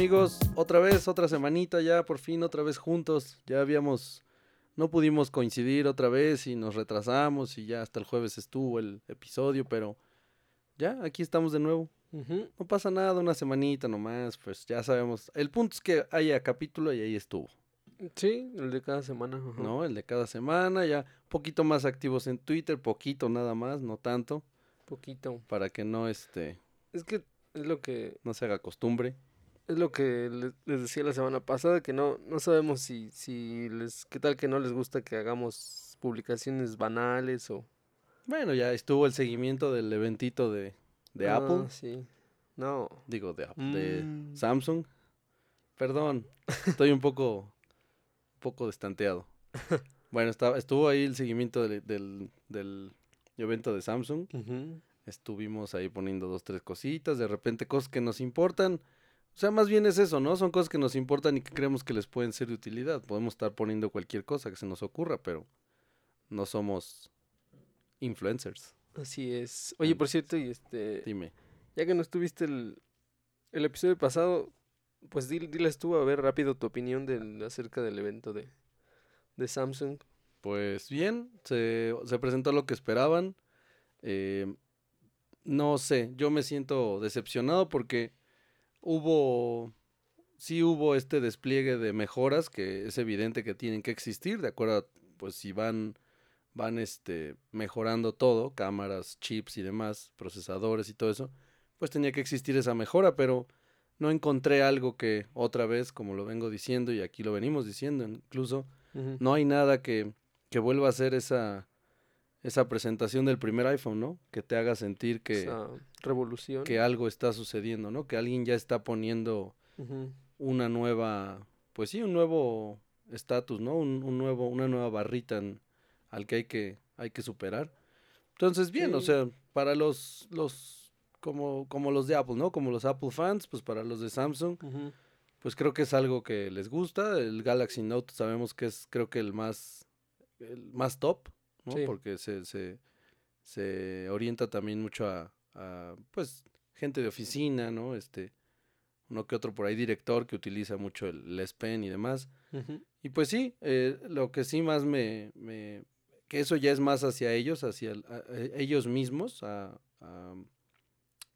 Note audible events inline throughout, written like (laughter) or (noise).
amigos? Otra vez, otra semanita ya, por fin, otra vez juntos. Ya habíamos, no pudimos coincidir otra vez y nos retrasamos y ya hasta el jueves estuvo el episodio, pero ya, aquí estamos de nuevo. No pasa nada, una semanita nomás, pues ya sabemos. El punto es que haya capítulo y ahí estuvo. Sí, el de cada semana. No, el de cada semana, ya un poquito más activos en Twitter, poquito nada más, no tanto. Poquito. Para que no, este... Es que es lo que... No se haga costumbre. Es lo que les, decía la semana pasada, que no, no sabemos si, si les... ¿Qué tal que no les gusta que hagamos publicaciones banales o... Bueno, ya estuvo el seguimiento del eventito de, de Ah, Apple. Sí. No. Digo, de, Apple, de Mm. Samsung. Perdón, estoy un poco, un poco destanteado. (laughs) Bueno, estaba, estuvo ahí el seguimiento del, del, del evento de Samsung. Estuvimos ahí poniendo dos, tres cositas, de repente cosas que nos importan. O sea, más bien es eso, ¿no? Son cosas que nos importan y que creemos que les pueden ser de utilidad. Podemos estar poniendo cualquier cosa que se nos ocurra, pero no somos influencers. Así es. Oye, por cierto, y este... Dime. Ya que no estuviste el, el episodio pasado, pues dil- diles tú a ver rápido tu opinión del, acerca del evento de, de Samsung. Pues bien, se, se presentó lo que esperaban. Eh, no sé, yo me siento decepcionado porque hubo, sí hubo este despliegue de mejoras que es evidente que tienen que existir, de acuerdo a, pues si van, van este, mejorando todo, cámaras, chips y demás, procesadores y todo eso, pues tenía que existir esa mejora, pero no encontré algo que otra vez, como lo vengo diciendo y aquí lo venimos diciendo incluso, no hay nada que, que vuelva a ser esa, esa presentación del primer iPhone, ¿no? Que te haga sentir que, Esa revolución. que algo está sucediendo, ¿no? Que alguien ya está poniendo una nueva, pues sí, un nuevo estatus, ¿no? Un, un nuevo, una nueva barrita en- al que hay que, hay que superar. Entonces, bien, o sea, para los, los, como, como los de Apple, ¿no? Como los Apple fans, pues para los de Samsung, pues creo que es algo que les gusta. El Galaxy Note sabemos que es creo que el más el más top, ¿no? Sí. Porque se, se, se orienta también mucho a, a, pues gente de oficina, ¿no? Este uno que otro por ahí director que utiliza mucho el, el S Pen y demás. Y pues sí, eh, lo que sí más me, me que eso ya es más hacia ellos, hacia el- a- a ellos mismos, a, a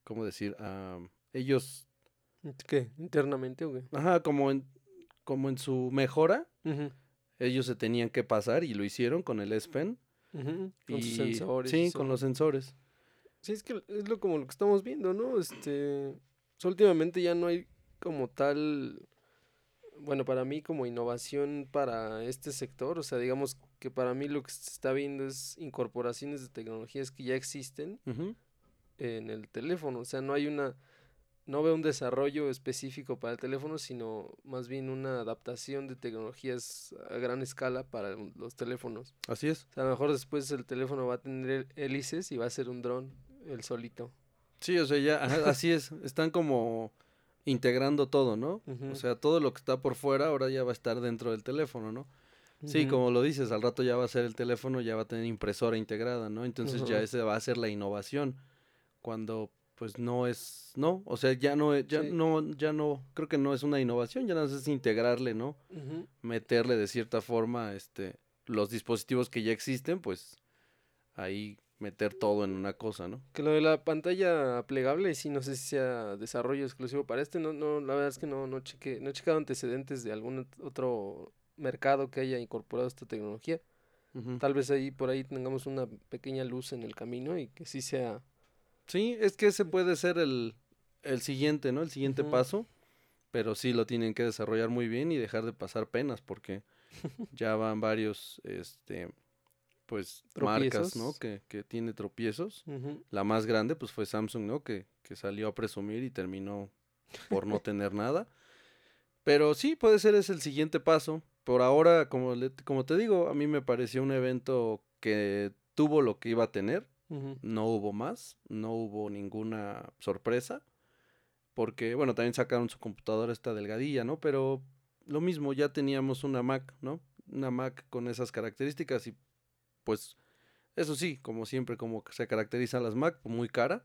¿cómo decir? A ellos ¿Qué? ¿Internamente o qué? Ajá, como en, como en su mejora, ellos se tenían que pasar y lo hicieron con el S Con sus sensores. Sí, con los sensores. Sí, es que es lo como lo que estamos viendo, ¿no? Este, últimamente ya no hay como tal, bueno, para mí como innovación para este sector, o sea, digamos que para mí lo que se está viendo es incorporaciones de tecnologías que ya existen en el teléfono, o sea, no hay una, no veo un desarrollo específico para el teléfono, sino más bien una adaptación de tecnologías a gran escala para los teléfonos. Así es. O sea, a lo mejor después el teléfono va a tener hélices y va a ser un dron, el solito. Sí, o sea, ya, así es. Están como integrando todo, ¿no? O sea, todo lo que está por fuera ahora ya va a estar dentro del teléfono, ¿no? Sí, como lo dices, al rato ya va a ser el teléfono, ya va a tener impresora integrada, ¿no? Entonces ya ese va a ser la innovación. Cuando pues no es, no, o sea, ya no, es- ya Sí. no, ya no, creo que no es una innovación, ya no es integrarle, ¿no? Meterle de cierta forma este los dispositivos que ya existen, pues ahí meter todo en una cosa, ¿no? Que lo de la pantalla plegable, sí, no sé si sea desarrollo exclusivo para este, no, no, la verdad es que no, no chequé, no he checado antecedentes de algún ot- otro mercado que haya incorporado esta tecnología. Tal vez ahí por ahí tengamos una pequeña luz en el camino y que sí sea. Sí, es que ese puede ser el, el siguiente, ¿no? El siguiente paso, pero sí lo tienen que desarrollar muy bien y dejar de pasar penas porque (laughs) ya van varios, este, pues marcas, ¿no? Que, que tiene tropiezos. La más grande, pues fue Samsung, ¿no? Que, que salió a presumir y terminó por no (laughs) tener nada. Pero sí, puede ser es el siguiente paso. Por ahora, como, le- como te digo, a mí me pareció un evento que tuvo lo que iba a tener. No hubo más, no hubo ninguna sorpresa. Porque, bueno, también sacaron su computadora esta delgadilla, ¿no? Pero lo mismo, ya teníamos una Mac, ¿no? Una Mac con esas características y pues eso sí, como siempre, como se caracterizan las Mac, muy cara.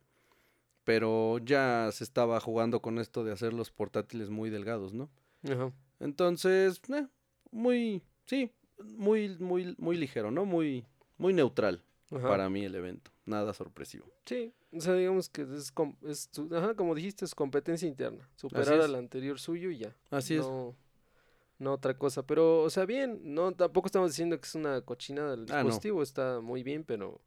pero ya se estaba jugando con esto de hacer los portátiles muy delgados, ¿no? Ajá. Entonces, eh, muy, sí, muy, muy, muy ligero, ¿no? Muy, muy neutral Ajá. para mí el evento, nada sorpresivo. Sí, o sea, digamos que es, com- es su- ajá, como dijiste, es competencia interna. Superar al anterior suyo y ya. Así es. no, otra cosa. Pero, o sea, bien, no, tampoco estamos diciendo que es una cochinada del Ah, no. dispositivo, está muy bien, pero,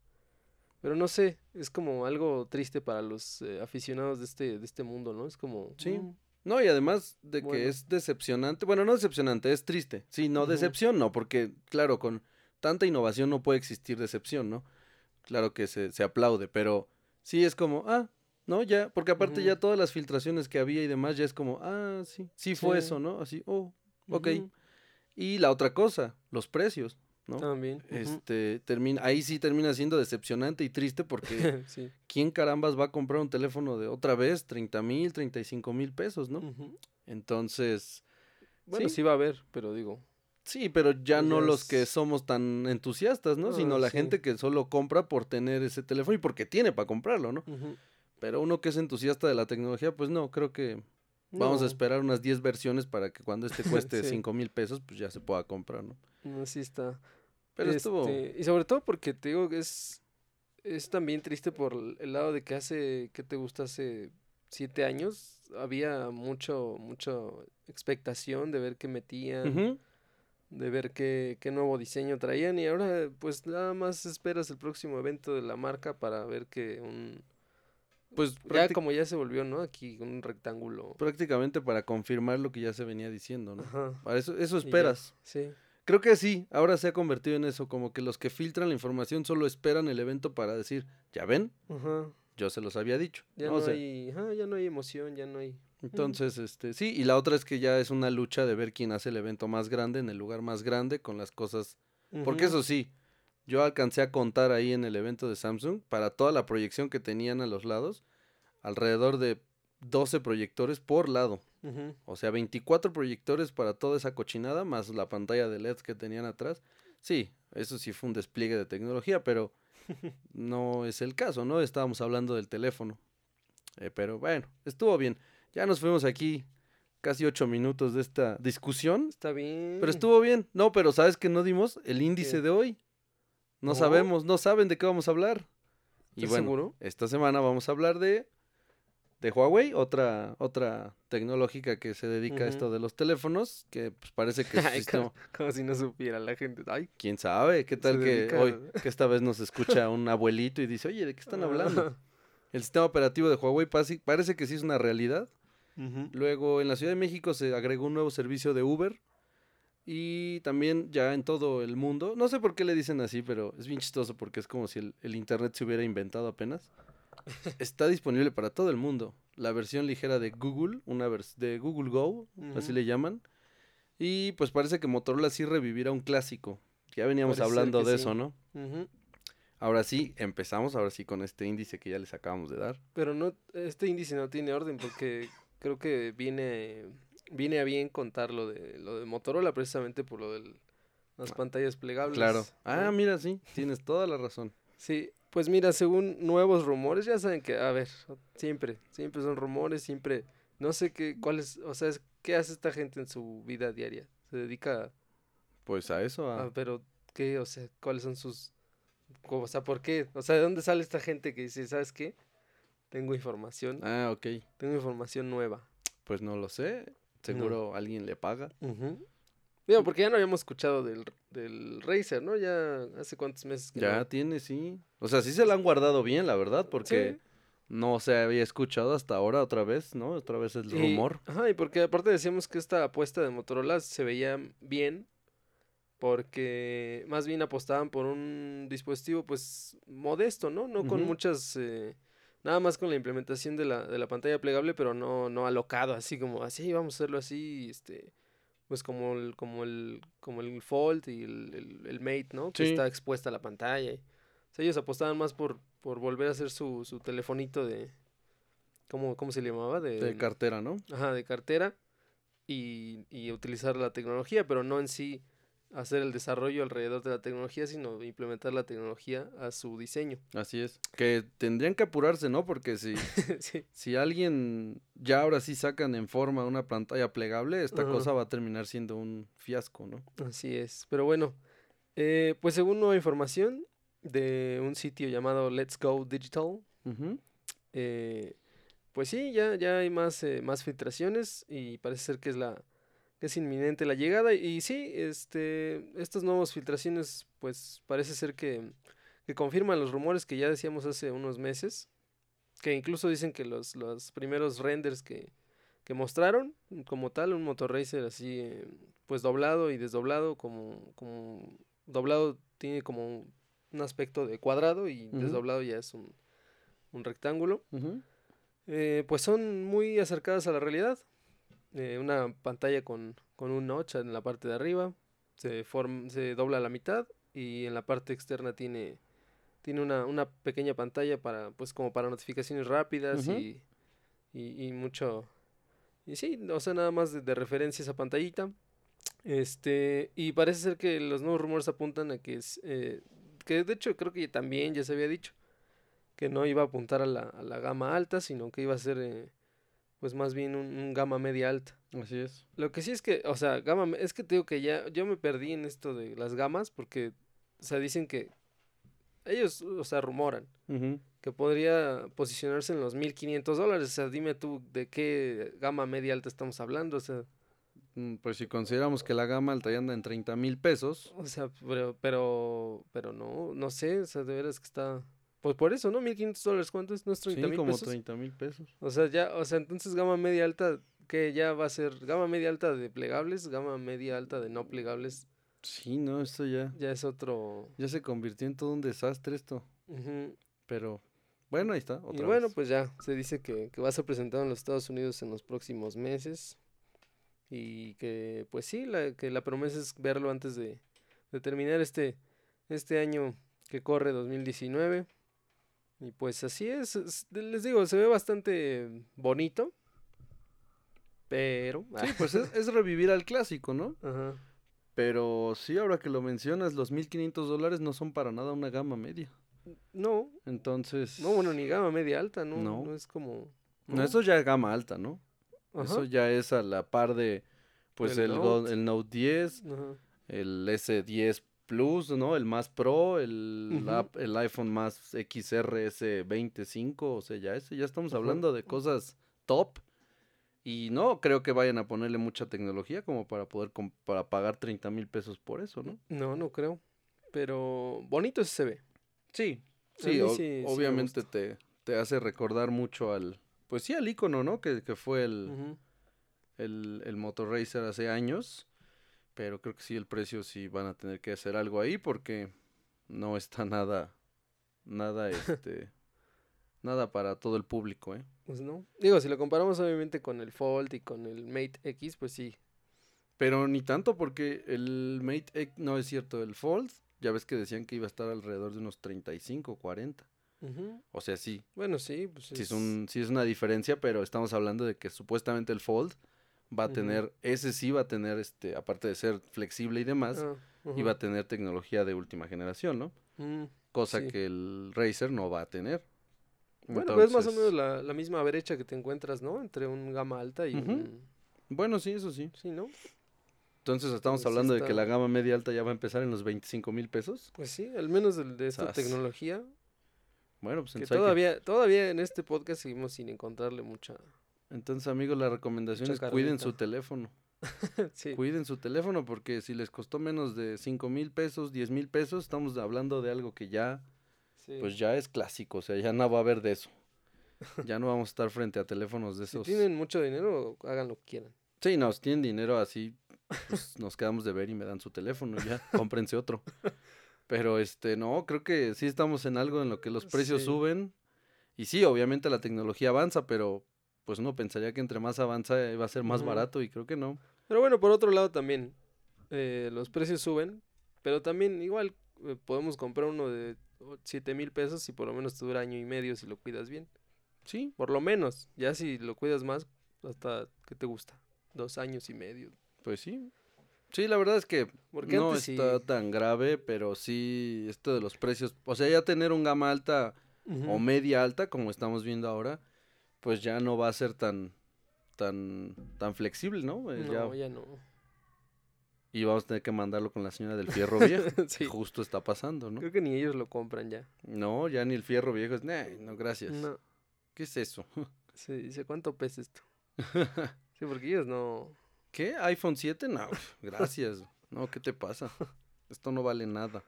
pero no sé, es como algo triste para los eh, aficionados de este, de este mundo, ¿no? Es como, Sí. mm, No, y además de que es decepcionante, bueno, no decepcionante, es triste. Sí, no, decepción no, porque claro, con tanta innovación no puede existir decepción, ¿no? Claro que se, se aplaude, pero sí es como, ah, no, ya, porque aparte ya todas las filtraciones que había y demás ya es como, ah, sí, sí fue Sí. eso, ¿no? Así, oh, ok. Y la otra cosa, los precios, ¿no? También. Este, termina, ahí sí termina siendo decepcionante y triste porque (laughs) sí. ¿quién carambas va a comprar un teléfono de otra vez 30 mil, 35 mil pesos, ¿no? Entonces, Bueno, Sí. sí. va a haber, pero digo, sí, pero ya no los que somos tan entusiastas, ¿no? Sino Ah, la sí. gente que solo compra por tener ese teléfono y porque tiene para comprarlo, ¿no? Pero uno que es entusiasta de la tecnología, pues no, creo que vamos a esperar unas 10 versiones para que cuando este (laughs) cueste Sí. 5 mil pesos, pues ya se pueda comprar, ¿no? no, sí está. Pero estuvo... Este, Y sobre todo porque te digo que es, es también triste por el- lado de que hace, ¿qué te gusta? Hace siete años había mucho, mucho expectación de ver qué metían. De ver qué, qué nuevo diseño traían y ahora pues nada más esperas el próximo evento de la marca para ver que un... Pues Ya como ya se volvió, ¿no? Aquí un rectángulo. prácticamente para confirmar lo que ya se venía diciendo, ¿no? Ajá. Para eso, eso ya, esperas. Sí. Creo que sí, ahora se ha convertido en eso, como que los que filtran la información solo esperan el evento para decir, ya ven, Ajá. yo se los había dicho. Ya ¿no? no, O sea, hay, ajá, ya no hay emoción, ya no hay... Entonces, este, sí, y la otra es que ya es una lucha de ver quién hace el evento más grande, en el lugar más grande, con las cosas. Porque eso sí, yo alcancé a contar ahí en el evento de Samsung, para toda la proyección que tenían a los lados, alrededor de 12 proyectores por lado. O sea, 24 proyectores para toda esa cochinada, más la pantalla de LED que tenían atrás. Sí, eso sí fue un despliegue de tecnología, pero (laughs) no es el caso, ¿no? Estábamos hablando del teléfono. Eh, pero bueno, estuvo bien. Ya nos fuimos aquí casi ocho minutos de esta discusión, Está bien. pero estuvo bien. No, pero ¿sabes que no dimos? El índice ¿Qué? de hoy. No, ¿No? sabemos, no saben de qué vamos a hablar. Y ¿Estás bueno, seguro? esta semana vamos a hablar de, de Huawei, otra, otra tecnológica que se dedica a esto de los teléfonos, que pues, parece que su (laughs) Ay, sistema, Como si no supiera la gente. Ay, quién sabe, qué tal que dedica- hoy, que esta vez nos escucha un (laughs) abuelito y dice, oye, ¿de qué están hablando? (laughs) El sistema operativo de Huawei parece que sí es una realidad. Luego en la Ciudad de México se agregó un nuevo servicio de Uber y también ya en todo el mundo, no sé por qué le dicen así, pero es bien chistoso porque es como si el, el Internet se hubiera inventado apenas. (laughs) Está disponible para todo el mundo. La versión ligera de Google, una vers- de Google Go, así le llaman. Y pues parece que Motorola sí revivirá un clásico. Ya veníamos Parece hablando de sí. eso, ¿no? Ahora sí, empezamos, ahora sí con este índice que ya les acabamos de dar. Pero no, este índice no tiene orden porque creo que viene, viene a bien contar lo de, lo de Motorola precisamente por lo de las pantallas plegables. Claro. Ah, mira, sí, tienes toda la razón. Sí, pues mira, según nuevos rumores, ya saben que, a ver, siempre, siempre son rumores, siempre, no sé qué, cuál es, o sea, es- ¿qué hace esta gente en su vida diaria? Se dedica Pues a eso, a, a... a- pero, ¿qué? O sea, ¿cuáles son sus, o sea, por qué? O sea, ¿de dónde sale esta gente que dice, ¿sabes qué? Tengo información, Ah, ok. tengo información nueva. Pues no lo sé. Seguro alguien le paga. Digo, porque ya no habíamos escuchado del, del Razer, ¿no? Ya hace cuántos meses que Ya no. tiene, sí. O sea, sí se la han guardado bien, la verdad, porque Sí. no se había escuchado hasta ahora otra vez, ¿no? Otra vez el Y- rumor. Ajá, y porque aparte decíamos que esta apuesta de Motorola se veía bien porque más bien apostaban por un dispositivo pues modesto, ¿no? No con muchas eh, nada más con la implementación de la, de la pantalla plegable, pero no no alocado, así como así, vamos a hacerlo así, este pues como el como el como el Fold y el, el, el Mate, ¿no? Que está expuesta a la pantalla. y- o sea, ellos apostaban más por por volver a hacer su, su telefonito de ¿cómo, ¿cómo se le llamaba? De cartera, ¿no? Ajá, de cartera y, y utilizar la tecnología, pero no en sí hacer el desarrollo alrededor de la tecnología, sino implementar la tecnología a su diseño. Así es. Que tendrían que apurarse, ¿no? Porque si, (laughs) sí. si alguien ya ahora sí sacan en forma una pantalla plegable, esta cosa va a terminar siendo un fiasco, ¿no? Así es. Pero bueno, eh, pues según nueva información de un sitio llamado Let's Go Digital, eh, pues sí, ya, ya hay más, eh, más filtraciones y parece ser que es la es inminente la llegada. Y sí, este, estas nuevas filtraciones, pues parece ser que, que confirman los rumores que ya decíamos hace unos meses, que incluso dicen que los, los primeros renders que, que mostraron, como tal, un motorracer así, eh, pues doblado y desdoblado, como, como doblado tiene como un aspecto de cuadrado y desdoblado ya es un, un rectángulo. Eh, pues son muy acercadas a la realidad. Eh, una pantalla con, con un notch en la parte de arriba, se, form- se dobla a la mitad y en la parte externa tiene, tiene una, una pequeña pantalla para, pues como para notificaciones rápidas y, y, y mucho... Y sí, o sea, nada más de, de referencia esa pantallita. Este, y parece ser que los nuevos rumores apuntan a que es, eh, que de hecho creo que también ya se había dicho, que no iba a apuntar a la, a la gama alta, sino que iba a ser, eh, pues más bien un, un gama media alta. Así es. Lo que sí es que, o sea, gama, es que te digo que ya, yo me perdí en esto de las gamas, porque, o sea, dicen que ellos, o sea, rumoran que podría posicionarse en los 1500 dólares, o sea, dime tú de qué gama media alta estamos hablando, o sea, Mm, Pues si consideramos que la gama alta ya anda en 30 mil pesos, o sea, pero, pero, pero no, no sé, o sea, de veras que está, pues por eso, ¿no? 1500 dólares, ¿cuánto es? ¿No es 30 sí, mil como pesos? 30 mil pesos. O sea, ya, o sea, entonces gama media alta, que ya va a ser gama media alta de plegables, gama media alta de no plegables, Sí, no, esto ya, ya es otro. ya se convirtió en todo un desastre esto. Pero bueno, ahí está. Y Otra bueno, vez. pues ya, se dice que, que va a ser presentado en los Estados Unidos en los próximos meses. Y que, pues sí, la, que la promesa es verlo antes de, de terminar este, este año que corre 2019. Y pues así es, es- les digo, se ve bastante bonito. Pero... Sí, pues es, es revivir al clásico, ¿no? Ajá. Pero sí, ahora que lo mencionas, los 1500 dólares no son para nada una gama media. No, Entonces. no, bueno, ni gama media alta, ¿no? No. No, es como... No, eso ya es gama alta, ¿no? Ajá, Eso ya es a la par de. Pues El el, Note. el Note 10, ajá. el S10 Plus, ¿no? El más Pro, el, Ujú. ap- el iPhone más XR S25, o sea, ya ese, ya estamos hablando de cosas top. Y no creo que vayan a ponerle mucha tecnología como para poder para pagar 30 mil pesos por eso, ¿no? No, no creo. Pero bonito se ve. Sí, sí, sí- sí me obviamente te, te hace recordar mucho al, pues sí, al icono, ¿no? Que, que fue el, el, el Motor Racer hace años, pero creo que sí, el precio sí van a tener que hacer algo ahí porque no está (laughs) nada, nada, este, nada para todo el público, ¿eh? Pues no. Digo, si lo comparamos obviamente con el Fold y con el Mate X, pues sí. Pero ni tanto porque el Mate X, no es cierto, el Fold, ya ves que decían que iba a estar alrededor de unos 35, 40. Ujú. O sea, sí, Bueno, sí, pues sí es, un, sí es una diferencia, pero estamos hablando de que supuestamente el Fold va a tener, ese sí va a tener, este, aparte de ser flexible y demás, iba a tener tecnología de última generación, ¿no? Mm. Cosa Sí. que el Racer no va a tener. Bueno, pero es más o menos la, la misma brecha que te encuentras, ¿no? Entre un gama alta y un... Bueno, sí, eso sí. Sí, ¿no? Entonces estamos Pues hablando de que la gama media alta ya va a empezar en los 25 mil pesos. Pues sí, al menos de, de esta Sas. tecnología. Bueno, pues Que entonces, hay que- todavía, todavía en este podcast seguimos sin encontrarle mucha... entonces amigos, la recomendación es cuiden su teléfono. (laughs) sí. Cuiden su teléfono porque si les costó menos de 5 mil pesos, 10 mil pesos, estamos hablando de algo que ya, sí. pues ya es clásico. O sea, ya no va a haber de eso. (laughs) Ya no vamos a estar frente a teléfonos de Si esos. tienen mucho dinero, hagan lo que quieran. Sí, no, si tienen dinero así, pues (laughs) nos quedamos de ver y me dan su teléfono ya, cómprense otro. Pero este, no, creo que sí estamos en algo en lo que los precios Sí. suben. Y sí, obviamente la tecnología avanza, pero pues uno pensaría que entre más avanza eh, va a ser más barato y creo que no. Pero bueno, por otro lado también, eh, los precios suben, pero también igual eh, podemos comprar uno de 7 mil pesos y por lo menos te dura año y medio si lo cuidas bien. Sí, Por lo menos, ya si lo cuidas más, hasta que te gusta, dos años y medio. pues sí. Sí, la verdad es que Porque no sí- está tan grave, pero sí, esto de los precios, o sea, ya tener un gama alta o media alta, como estamos viendo ahora, pues ya no va a ser tan, tan, tan flexible, ¿no? Eh, ya- No, ya no. y vamos a tener que mandarlo con la señora del fierro viejo, (laughs) Sí. justo está pasando, ¿no? Creo que ni ellos lo compran ya. No, ya ni el fierro viejo es, "Nah, no, gracias. No. ¿Qué es eso? (laughs) Sí, dice, ¿cuánto pesa esto? (laughs) Sí, porque ellos no. ¿Qué? ¿iPhone 7? No, gracias. No, ¿qué te pasa? Esto no vale nada.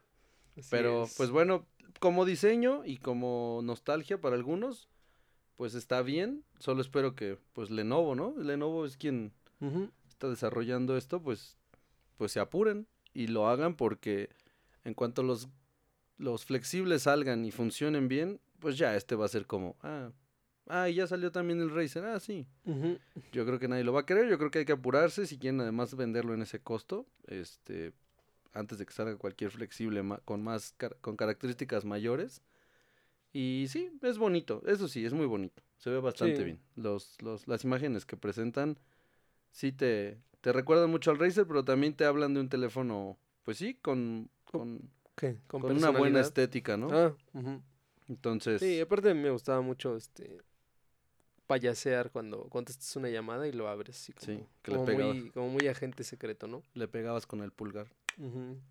así Pero, es. pues bueno, como diseño y como nostalgia para algunos, pues está bien. Solo espero que, pues Lenovo, ¿no? Lenovo es quien está desarrollando esto, pues, pues se apuren y lo hagan porque en cuanto los, los flexibles salgan y funcionen bien, pues ya este va a ser como, ah, ah, y ya salió también el Razer, ah, sí. Yo creo que nadie lo va a querer, yo creo que hay que apurarse si quieren además venderlo en ese costo, este, antes de que salga cualquier flexible ma- con más car- con características mayores. Y sí, es bonito, eso sí, es muy bonito, se ve bastante Sí. bien. Los, los, las imágenes que presentan sí te, te recuerdan mucho al Razer, pero también te hablan de un teléfono, pues sí, con, con, ¿Qué? Con, con una buena estética, ¿no? Ah. Entonces, Sí, aparte me gustaba mucho este payasear cuando contestas una llamada y lo abres así como, Sí, que le como muy, como muy agente secreto, ¿no? le pegabas con el pulgar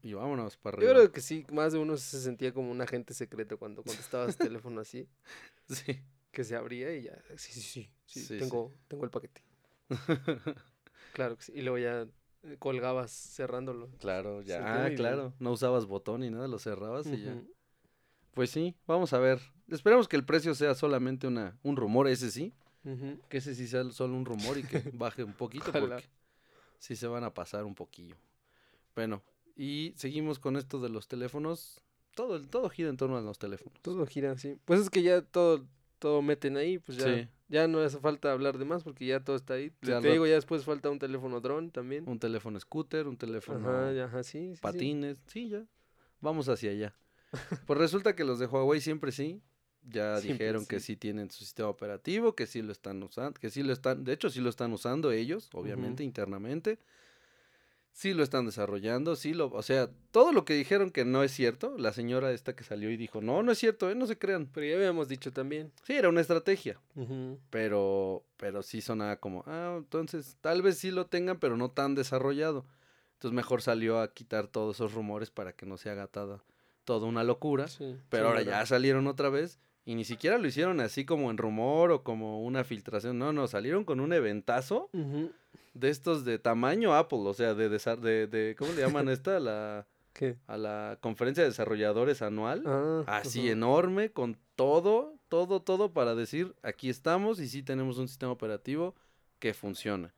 Y vámonos para Yo arriba. creo que sí, más de uno se sentía como un agente secreto cuando contestabas teléfono así, (laughs) Sí. que se abría y ya, sí, sí, sí, sí, Sí, sí. tengo, tengo el paquete. (laughs) Claro que sí. Y luego ya eh, colgabas cerrándolo. Claro, ya. Ah, claro. No usabas botón ni nada, lo cerrabas y ya. Pues sí, vamos a ver. Esperemos que el precio sea solamente una, un rumor, ese sí. Que ese sí sea solo un rumor y que (laughs) baje un poquito porque sí se van a pasar un poquillo. Bueno, y seguimos con esto de los teléfonos. Todo, todo gira en torno a los teléfonos. Todo gira así. Pues es que ya todo, todo meten ahí, pues ya, Sí. ya no hace falta hablar de más porque ya todo está ahí. Te, Ya te al digo, ya después falta un teléfono dron también. Un teléfono scooter, un teléfono Ajá, ajá, sí, sí, sí. patines. Sí. ya. Vamos hacia allá. Pues resulta que los de Huawei siempre sí. Ya Siempre dijeron que sí. sí tienen su sistema operativo, que sí lo están usando, que sí lo están, de hecho sí lo están usando ellos, obviamente, internamente. Sí lo están desarrollando, sí lo, o sea, todo lo que dijeron que no es cierto, la señora esta que salió y dijo, no, no es cierto, eh, no se crean. Pero ya habíamos dicho también. Sí, era una estrategia, pero, pero sí sonaba como, ah, entonces tal vez sí lo tengan, pero no tan desarrollado. Entonces mejor salió a quitar todos esos rumores para que no se haga tada- toda una locura. Sí, Pero sí, ahora verdad. ya salieron otra vez y ni siquiera lo hicieron así como en rumor o como una filtración. No, no, salieron con un eventazo. De estos de tamaño Apple, o sea, de, de, de ¿cómo le llaman (laughs) esta? La, ¿Qué? a la conferencia de desarrolladores anual. Ah, Así enorme, con todo, todo, todo para decir, aquí estamos y sí tenemos un sistema operativo que funciona.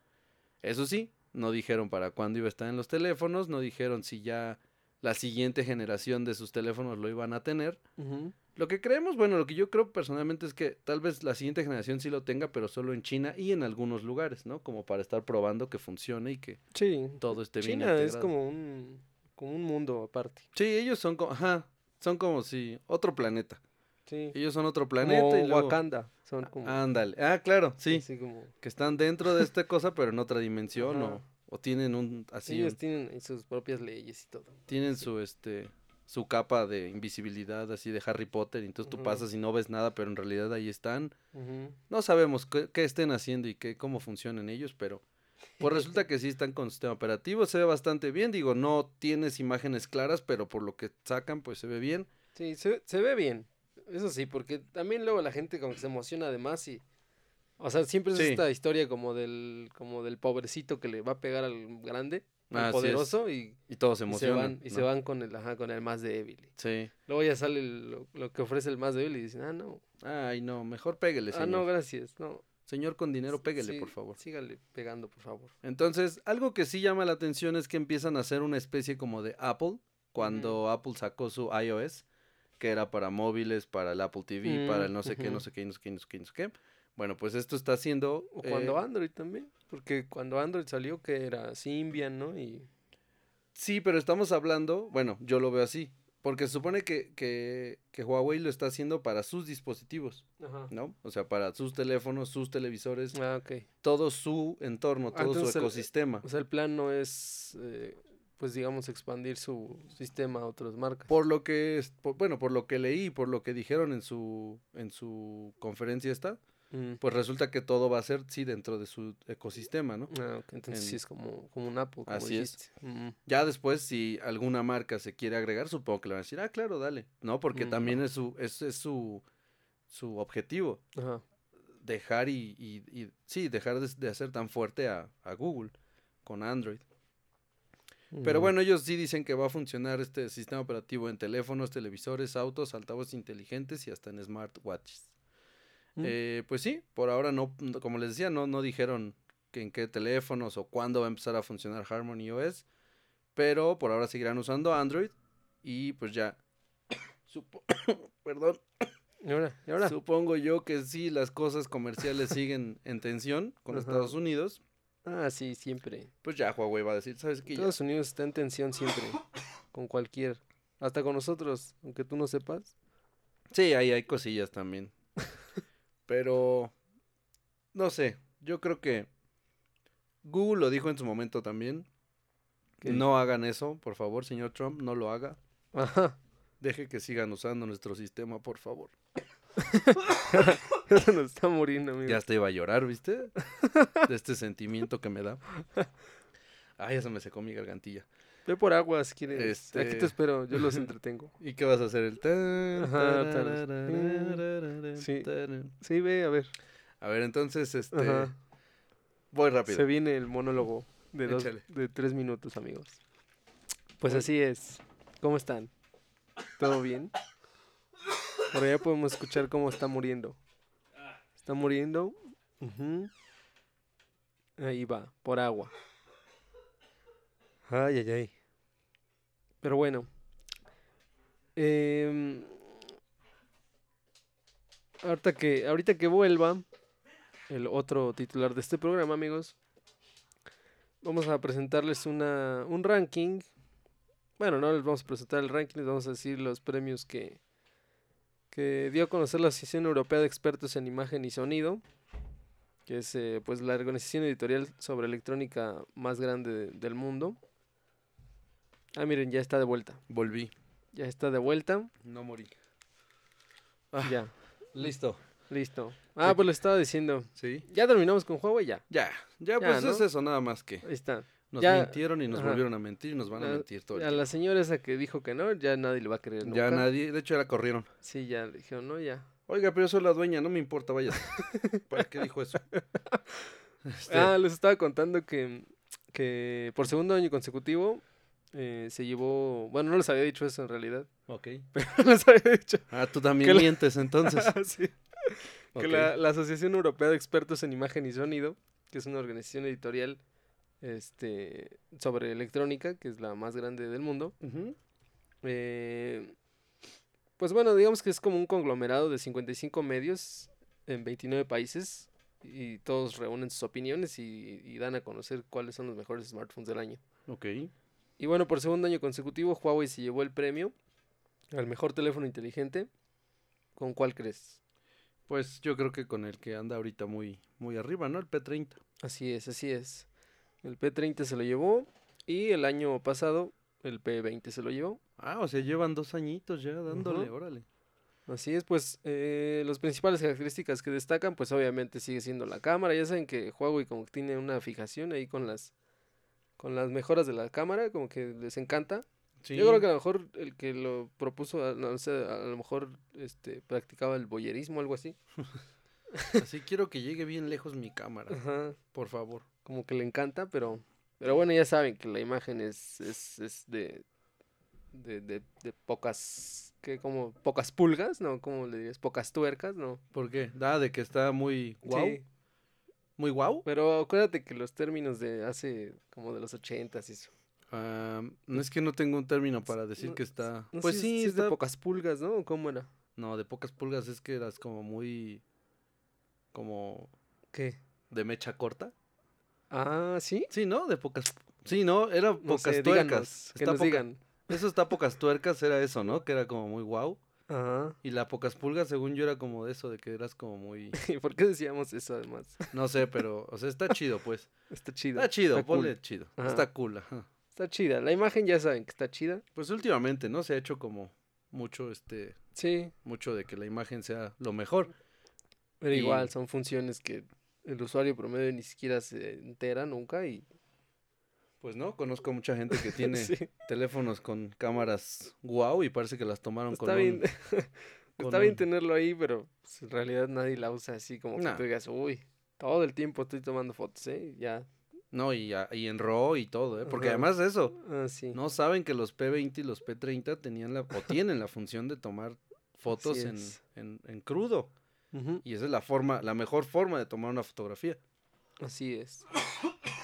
Eso sí, no dijeron para cuándo iba a estar en los teléfonos, no dijeron si ya la siguiente generación de sus teléfonos lo iban a tener. Ujú. Lo que creemos, bueno, lo que yo creo personalmente es que tal vez la siguiente generación sí lo tenga, pero solo en China y en algunos lugares, ¿no? Como para estar probando que funcione y que Sí. todo esté bien China es como un, como un mundo aparte. Sí, ellos son como, ajá, son como si otro planeta. Sí. Ellos son otro planeta como y luego... Wakanda. Son como. Ándale. Ah, claro, sí. Así como. Que están dentro de esta cosa, pero en otra dimensión Ajá. o, o tienen un así ellos un- tienen sus propias leyes y todo. tienen su este su capa de invisibilidad así de Harry Potter, y entonces tú pasas y no ves nada, pero en realidad ahí están. No sabemos qué, qué estén haciendo y qué, cómo funcionan ellos, pero pues resulta que sí están con sistema operativo, se ve bastante bien, digo, no tienes imágenes claras, pero por lo que sacan, pues se ve bien. Sí, se, se ve bien. Eso sí, porque también luego la gente como que se emociona además y... O sea, siempre es Sí. esta historia como del, como del pobrecito que le va a pegar al grande, es. poderoso, y, Y todos se y se emocionan. van, y se van con el, ajá, con el más débil. Sí. Luego ya sale lo, lo que ofrece el más débil y dicen, ah, no, Ay, no, mejor pégale, ah, señor. no, gracias, no. Señor con dinero, pégale, Sí, por favor. Sígale pegando, por favor. Entonces, algo que sí llama la atención es que empiezan a hacer una especie como de Apple, cuando Apple sacó su iOS, que era para móviles, para el Apple TV, para el no sé qué, no Mm, sé qué, no sé qué, no sé qué, no sé qué. Bueno, pues esto está haciendo... O eh, cuando Android también, porque cuando Android salió que era Symbian, ¿no? Y... Sí, pero estamos hablando, bueno, yo lo veo así, porque se supone que, que, que, Huawei lo está haciendo para sus dispositivos, Ajá. ¿no? O sea, para sus teléfonos, sus televisores, ah, okay. todo su entorno, todo su ecosistema. O sea, el plan no es, eh, pues digamos, expandir su sistema a otras marcas. Por lo que, es, por, bueno, por lo que leí, por lo que dijeron en su, en su conferencia esta, Mm. pues resulta que todo va a ser, sí, dentro de su ecosistema, ¿no? Ah. Entonces sí es como, como un Apple. Como así es. Mm. Ya después, si alguna marca se quiere agregar, supongo que le van a decir, ah, claro, dale, ¿no? Porque mm, también es su, es, es su, su objetivo. Ajá. Dejar y, y, sí, dejar de, de hacer tan fuerte a, a Google con Android. Pero bueno, ellos sí dicen que va a funcionar este sistema operativo en teléfonos, televisores, autos, altavoces inteligentes y hasta en smartwatches. Eh, pues sí, por ahora no, como les decía, no, no dijeron en qué teléfonos o cuándo va a empezar a funcionar Harmony OS, pero por ahora seguirán usando Android y pues ya, (coughs) supo, (coughs) perdón, ¿Y ahora? Supongo yo que sí, las cosas comerciales siguen en tensión con. Estados Unidos. Ah, sí, siempre. Pues ya Huawei va a decir, ¿sabes qué? Estados? Unidos está en tensión siempre, (coughs) con cualquier, hasta con nosotros, aunque tú no sepas. Sí, ahí hay cosillas también. Pero, no sé, yo creo que Google lo dijo en su momento también. No hagan eso, por favor, señor Trump, no lo haga. Ajá. Deje que sigan usando nuestro sistema, por favor. (laughs) Eso nos está muriendo, amigo. Ya hasta iba a llorar, ¿viste? De este sentimiento que me da. (laughs) Ay, ya se me secó mi gargantilla. Ve por agua si quieres. Aquí te este, espero, yo los (laughs) entretengo. ¿Y qué vas a hacer? El sí. sí, ve, a ver. A ver, entonces, este. Voy rápido. Se viene el monólogo de, dos, de tres minutos, amigos. Pues así es. ¿Cómo están? ¿Todo bien? Por allá podemos escuchar cómo está muriendo. Está muriendo. Uh. Ahí va, por agua. Ay, ay, ay. Pero bueno. em, ahorita que, ahorita que vuelva el otro titular de este programa, amigos, vamos a presentarles una, un ranking. Bueno, no les vamos a presentar el ranking, les vamos a decir los premios que, que dio a conocer la Asociación Europea de Expertos en Imagen y Sonido, que es eh, pues la organización editorial sobre electrónica más grande de- del mundo. Ah, miren, ya está de vuelta. Volví. Ya está de vuelta. No morí. Ah. Ya, Listo. listo. Ah, pues lo estaba diciendo. ¿Sí? Ya terminamos con Huawei, ya. Ya. Ya, Ya, pues ¿no? es eso, nada más que. Ahí está. Nos Ya- mintieron y nos ajá. volvieron a mentir y nos van a A- mentir todo el A tiempo. la señora esa que dijo que no, ya nadie le va a creer nunca. Ya nadie, de hecho ya la corrieron. Sí, ya le dijeron, no, ya. Oiga, pero yo soy la dueña, no me importa, vaya. (laughs) ¿Para qué dijo eso? (laughs) Este, Ah, les estaba contando que, que por segundo año consecutivo eh, se llevó, bueno, no les había dicho eso en realidad, ok. (laughs) pero les había dicho Ah, tú también la- mientes entonces. (laughs) sí, que la, la Asociación Europea de Expertos en Imagen y Sonido, que es una organización editorial este, sobre electrónica, que es la más grande del mundo, eh, pues bueno, digamos que es como un conglomerado de 55 medios en 29 países y todos reúnen sus opiniones y, y dan a conocer cuáles son los mejores smartphones del año. Ok. Y bueno, por segundo año consecutivo, Huawei se llevó el premio al mejor teléfono inteligente. ¿Con cuál crees? Pues yo creo que con el que anda ahorita muy, muy arriba, ¿no? El P30. Así es, así es. El P30 se lo llevó y el año pasado el P20 se lo llevó. Ah, o sea, llevan dos añitos ya dándole, órale. Así es, pues eh, las principales características que destacan, pues obviamente sigue siendo la cámara. Ya saben que Huawei como que tiene una fijación ahí con las con las mejoras de la cámara, como que les encanta. Sí. Yo creo que a lo mejor el que lo propuso, a- no sé, a lo mejor este practicaba el boyerismo o algo así. (laughs) Así quiero que llegue bien lejos mi cámara, Ajá. por favor. como que le encanta, pero pero bueno, ya saben que la imagen es, es, es de, de, de, de pocas, que como pocas pulgas, ¿no? Como le dirías? Pocas tuercas, ¿no? ¿Por qué? Da de que está muy guau. Sí, Muy guau. pero acuérdate que los términos de hace como de los ochentas y eso. Ah, no es que no tengo un término para decir No, que está. No pues sí, si es de pocas pulgas, ¿no? ¿O ¿Cómo era? No, de pocas pulgas es que eras como muy. como ¿Qué? de mecha corta. Ah, ¿sí? Sí, ¿no? De pocas. Sí, no, era No pocas sé, tuercas. díganos, que Está nos poca- digan. Eso está pocas tuercas, era eso, ¿no? Que era como muy guau. Ajá. Y la pocas pulgas, según yo, era como de eso, de que eras como muy. (laughs) ¿Y por qué decíamos eso además? No sé, pero, o sea, está chido, pues. (laughs) Está chido. Está chido, está cool. ponle chido. Ajá. Está cool, ajá. Está chida. La imagen ya saben que está chida. Pues últimamente, ¿no? Se ha hecho como mucho, este, Sí, mucho de que la imagen sea lo mejor. pero Y- igual son funciones que el usuario promedio ni siquiera se entera nunca y... Pues no, conozco mucha gente que (laughs) tiene Sí, teléfonos con cámaras wow y parece que las tomaron está con bien. un- (laughs) Está con bien un- tenerlo ahí, pero pues, en realidad nadie la usa así como que tú digas, uy, todo el tiempo estoy tomando fotos, ¿eh? Ya. No, y, y en RAW y todo, ¿eh? Porque Ajá. además de eso, Ah, sí. no saben que los P20 y los P30 tenían la, o tienen la función de tomar fotos en, en, en crudo. Y esa es la forma, la mejor forma de tomar una fotografía. Así es.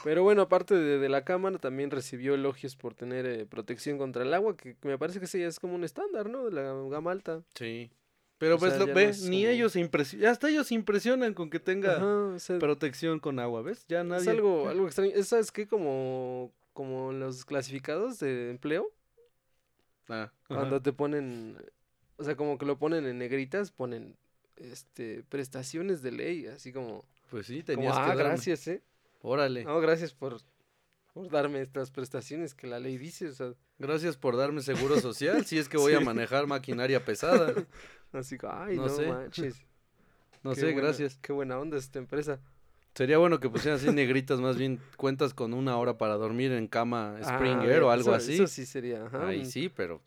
Pero bueno, aparte de, de la cámara, también recibió elogios por tener eh, protección contra el agua, que, que me parece que ya es como un estándar, ¿no? De la gama alta. Sí. Pero O pues sea, lo, ya ve, no es ni ellos se impresionan, hasta ellos se impresionan con que tenga Ajá, o sea, protección con agua, ¿ves? Ya nadie. es algo, (laughs) algo extraño. Es, ¿Sabes qué? Como, como los clasificados de empleo, Ah, ajá. cuando te ponen, o sea, como que lo ponen en negritas, ponen este prestaciones de ley, así como, Pues sí, como, tenías ah, que darme. gracias, ¿eh? Órale. No, gracias por, por darme estas prestaciones que la ley dice, o sea, Gracias por darme seguro social, si es que voy a (laughs) manejar maquinaria pesada. (laughs) así como, ay, No no, sé. manches. (laughs) No qué sé, buena- gracias. Qué buena onda esta empresa. Sería bueno que pusieran así negritas, más bien cuentas con una hora para dormir en cama Ah, Air o eso- algo así. Eso sí sería, ajá. Ahí sí, pero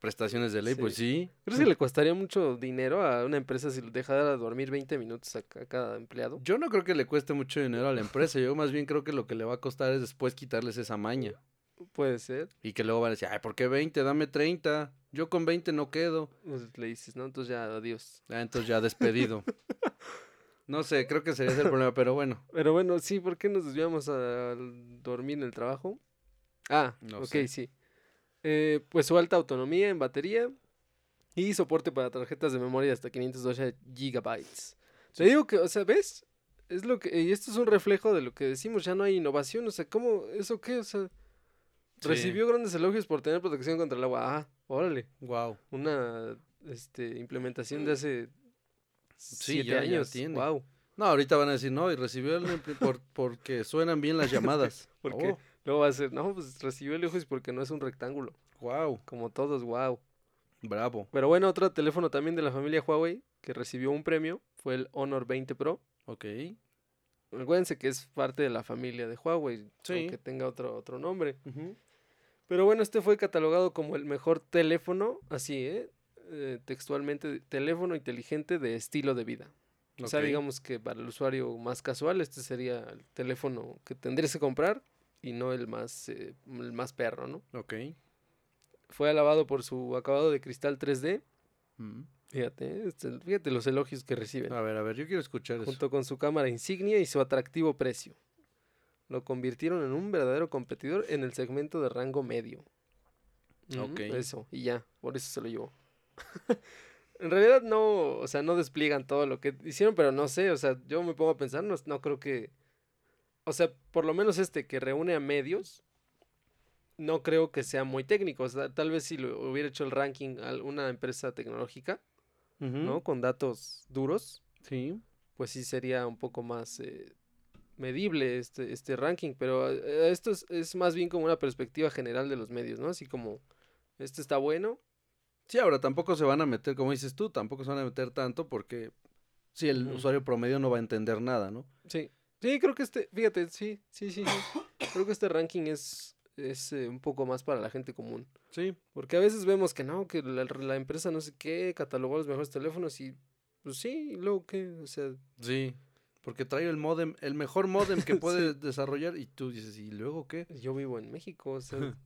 prestaciones de ley, pues sí. ¿Crees que le costaría mucho dinero a una empresa si dejara dormir 20 minutos a, ca- a cada empleado? Yo no creo que le cueste mucho dinero a la empresa, yo más bien creo que lo que le va a costar es después quitarles esa maña. Puede ser. Y que luego van a decir, ay, ¿por qué 20? Dame 30. Yo con 20 no quedo. Pues le dices, ¿no? Entonces ya, adiós. Ah, entonces ya despedido. (laughs) no sé, creo que sería ese el problema, pero bueno. Pero bueno, sí, ¿por qué nos desviamos a dormir en el trabajo? Ah, No ok, sé. sí. Eh, pues su alta autonomía en batería y soporte para tarjetas de memoria de hasta 512 gigabytes. Te digo que, o sea, ¿ves? Es lo que, y esto es un reflejo de lo que decimos, ya no hay innovación, o sea, ¿cómo, eso qué? O sea, Sí. recibió grandes elogios por tener protección contra el agua. Ah, órale, Wow. una este, implementación de hace Sí, siete ya- ya años. tiene. Wow. No, ahorita van a decir, no, y recibió el por, porque suenan bien las llamadas. (laughs) ¿Por qué? Oh, Luego va a ser, no, pues recibió elogios porque no es un rectángulo, wow, como todos, wow. bravo. Pero bueno, otro teléfono también de la familia Huawei que recibió un premio fue el Honor 20 Pro. Ok. Acuérdense que es parte de la familia de Huawei, Sí. aunque tenga otro, otro nombre. Pero bueno, este fue catalogado como el mejor teléfono, así, ¿eh? Eh, textualmente, teléfono inteligente de estilo de vida. O sea, digamos que para el usuario más casual, este sería el teléfono que tendrías que comprar y no el más, eh, el más perro, ¿no? Ok. Fue alabado por su acabado de cristal 3D. Mm. Fíjate. Este, fíjate los elogios que reciben. A ver, a ver, yo quiero escuchar eso. junto con su cámara insignia y su atractivo precio. Lo convirtieron en un verdadero competidor en el segmento de rango medio. Ok. Eso, y ya, por eso se lo llevó. (laughs) en realidad no, o sea, no despliegan todo lo que hicieron, pero no sé, o sea, yo me pongo a pensar, no, no creo que, o sea, por lo menos este que reúne a medios, no creo que sea muy técnico, o sea, tal vez si lo hubiera hecho el ranking alguna empresa tecnológica. ¿no? Con datos duros, Sí. pues sí sería un poco más eh, medible este, este ranking, pero eh, esto es, es más bien como una perspectiva general de los medios, ¿no? Así como, este está bueno, Sí, ahora tampoco se van a meter, como dices tú, tampoco se van a meter tanto porque si el Ujú. usuario promedio no va a entender nada, ¿no? sí, sí, creo que este, fíjate, sí, sí, sí, sí, creo que este ranking es, es eh, un poco más para la gente común, Sí. porque a veces vemos que no, que la, la empresa no sé qué catalogó los mejores teléfonos y, pues sí, y luego qué, o sea, Sí. Porque trae el modem, el mejor modem que (laughs) puede desarrollar y tú dices, ¿y luego qué? yo vivo en México, o sea, (laughs)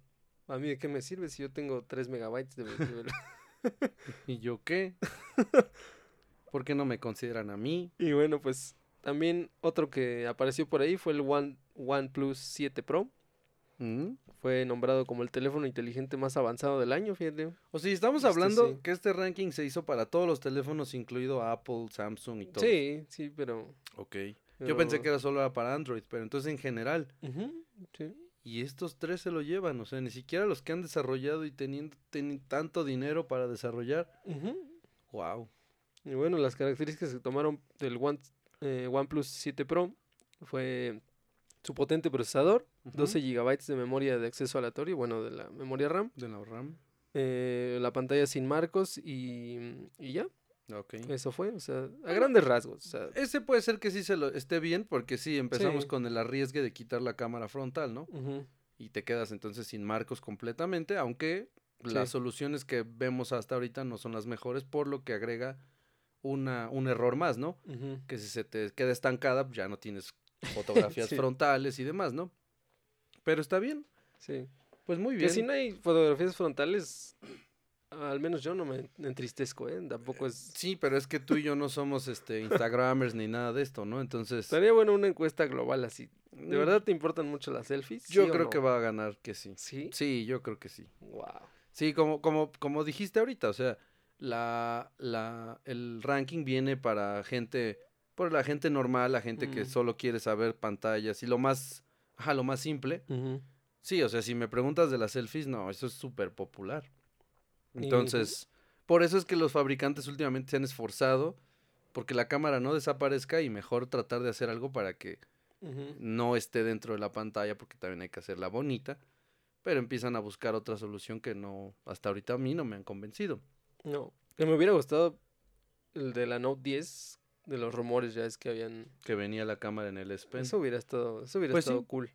a mí de qué me sirve si yo tengo 3 megabytes de, (laughs) ¿Y yo qué? ¿Por qué no me consideran a mí? Y bueno, pues también otro que apareció por ahí fue el One OnePlus 7 Pro. ¿Mm? Fue nombrado como el teléfono inteligente más avanzado del año, fíjate. O sea, estamos Este hablando sí. que este ranking se hizo para todos los teléfonos, incluido Apple, Samsung y todo. Sí, sí, pero... Ok. Yo pensé que era solo para Android, pero entonces en general. Ujú, sí. Y estos tres se lo llevan, o sea, ni siquiera los que han desarrollado y teniendo teni- tanto dinero para desarrollar. Ujú. Wow. Y bueno, las características que tomaron del One, eh, OnePlus 7 Pro fue su potente procesador, Ujú. 12 GB de memoria de acceso aleatorio, bueno, de la memoria RAM, De la RAM. eh, la pantalla sin marcos y, y ya, Ok. eso fue, o sea, a grandes rasgos. O sea, Ese puede ser que sí se lo esté bien, porque sí, empezamos Sí. con el arriesgue de quitar la cámara frontal, ¿no? Y te quedas entonces sin marcos completamente, aunque las soluciones que vemos hasta ahorita no son las mejores, por lo que agrega una, un error más, ¿no? ujú. Que si se te queda estancada, pues ya no tienes fotografías (laughs) Sí. frontales y demás, ¿no? Pero está bien, Sí. pues muy Que bien. si no hay fotografías frontales, al menos yo no me entristezco, ¿eh? Tampoco es... Sí, pero es que tú y yo no somos este Instagramers ni nada de esto, ¿no? Entonces, Estaría bueno una encuesta global así. ¿De mm, verdad te importan mucho las selfies? yo ¿Sí o creo no? que va a ganar que sí. ¿Sí? Sí, yo creo que sí. Wow. Sí, como, como, como dijiste ahorita, o sea, la, la, el ranking viene para gente, por la gente normal, la gente que Mm. solo quiere saber pantallas y lo más, ajá, lo más simple. Sí, o sea, si me preguntas de las selfies, no, eso es súper popular. Y- Entonces, por eso es que los fabricantes últimamente se han esforzado porque la cámara no desaparezca y mejor tratar de hacer algo para que no esté dentro de la pantalla porque también hay que hacerla bonita, pero empiezan a buscar otra solución que no, hasta ahorita a mí no me han convencido. No. Que me hubiera gustado el de la Note 10, de los rumores ya es que habían... Que venía la cámara en el S Pen. Eso hubiera estado, eso hubiera Pues sí. estado cool.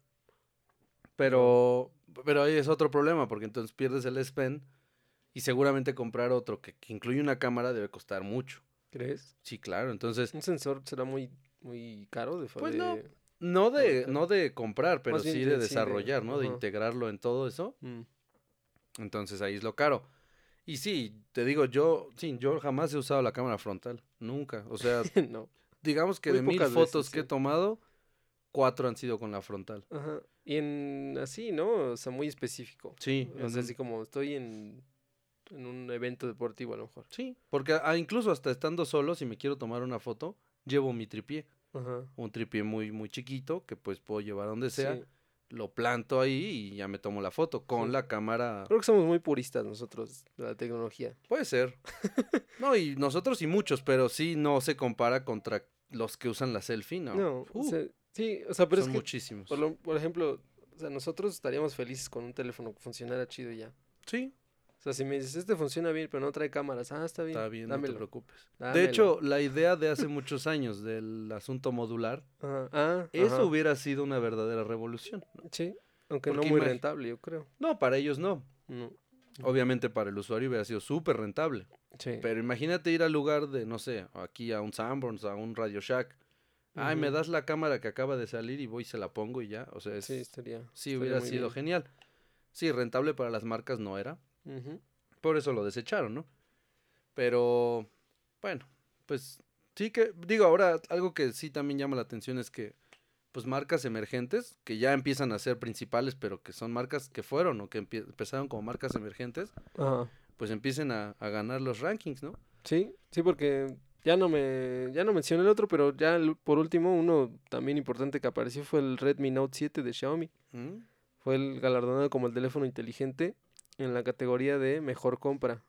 Pero, pero ahí es otro problema porque entonces pierdes el S Pen y seguramente comprar otro que, que incluye una cámara debe costar mucho. ¿Crees? Sí, claro. Entonces, Un sensor será muy, muy caro de Pues no. no de, no de comprar, pero sí de- de sí, de- desarrollar, ¿no? De integrarlo en todo eso. Mm. Entonces ahí es lo caro. Y sí, te digo, yo, sí, yo jamás he usado la cámara frontal. Nunca. O sea, (laughs) no. digamos que Muy de mil veces, fotos que he tomado, cuatro han sido con la frontal. Ajá. Y en así, ¿no? O sea, muy específico. Sí, O sea, así como estoy en, en un evento deportivo a lo mejor. sí. Porque incluso hasta estando solo, si me quiero tomar una foto, llevo mi tripié. Ajá. Un tripié muy, muy chiquito que pues puedo llevar a donde sea. Sí. Lo planto ahí y ya me tomo la foto con Sí. la cámara. Creo que somos muy puristas nosotros de la tecnología. Puede ser. (laughs) no, y nosotros y muchos, pero sí no se compara contra los que usan la selfie, ¿no? No, o Uh, sea, sí, o sea, pero son es que, muchísimos. por, lo- por ejemplo, o sea, nosotros estaríamos felices con un teléfono que funcionara chido y ya. Sí, O sea, si me dices, este funciona bien, pero no trae cámaras, ah, está bien. está bien, no te preocupes. dámelo". De hecho, la idea de hace muchos años del asunto modular, Ajá, ah, eso ajá, hubiera sido una verdadera revolución. ¿no? Sí, aunque no muy rentable, yo creo. No, para ellos no. No, Obviamente para el usuario hubiera sido súper rentable. sí. Pero imagínate ir al lugar de, no sé, aquí a un Sanborns, a un Radio Shack. Ay, me das la cámara que acaba de salir y voy y se la pongo y ya. O sea, es- Sí, sí, estaría. estaría hubiera sido bien. genial. Sí, rentable para las marcas no era. Por eso lo desecharon, ¿no? Pero, bueno, pues sí que, digo, ahora algo que sí también llama la atención es que, pues marcas emergentes, que ya empiezan a ser principales, pero que son marcas que fueron o que empezaron como marcas emergentes, Ajá. pues empiecen a, a ganar los rankings, ¿no? Sí, sí, porque ya no me, ya no mencioné el otro, pero ya el- por último, uno también importante que apareció fue el Redmi Note 7 de Xiaomi. ¿Mm? Fue el galardonado como el teléfono inteligente en la categoría de mejor compra.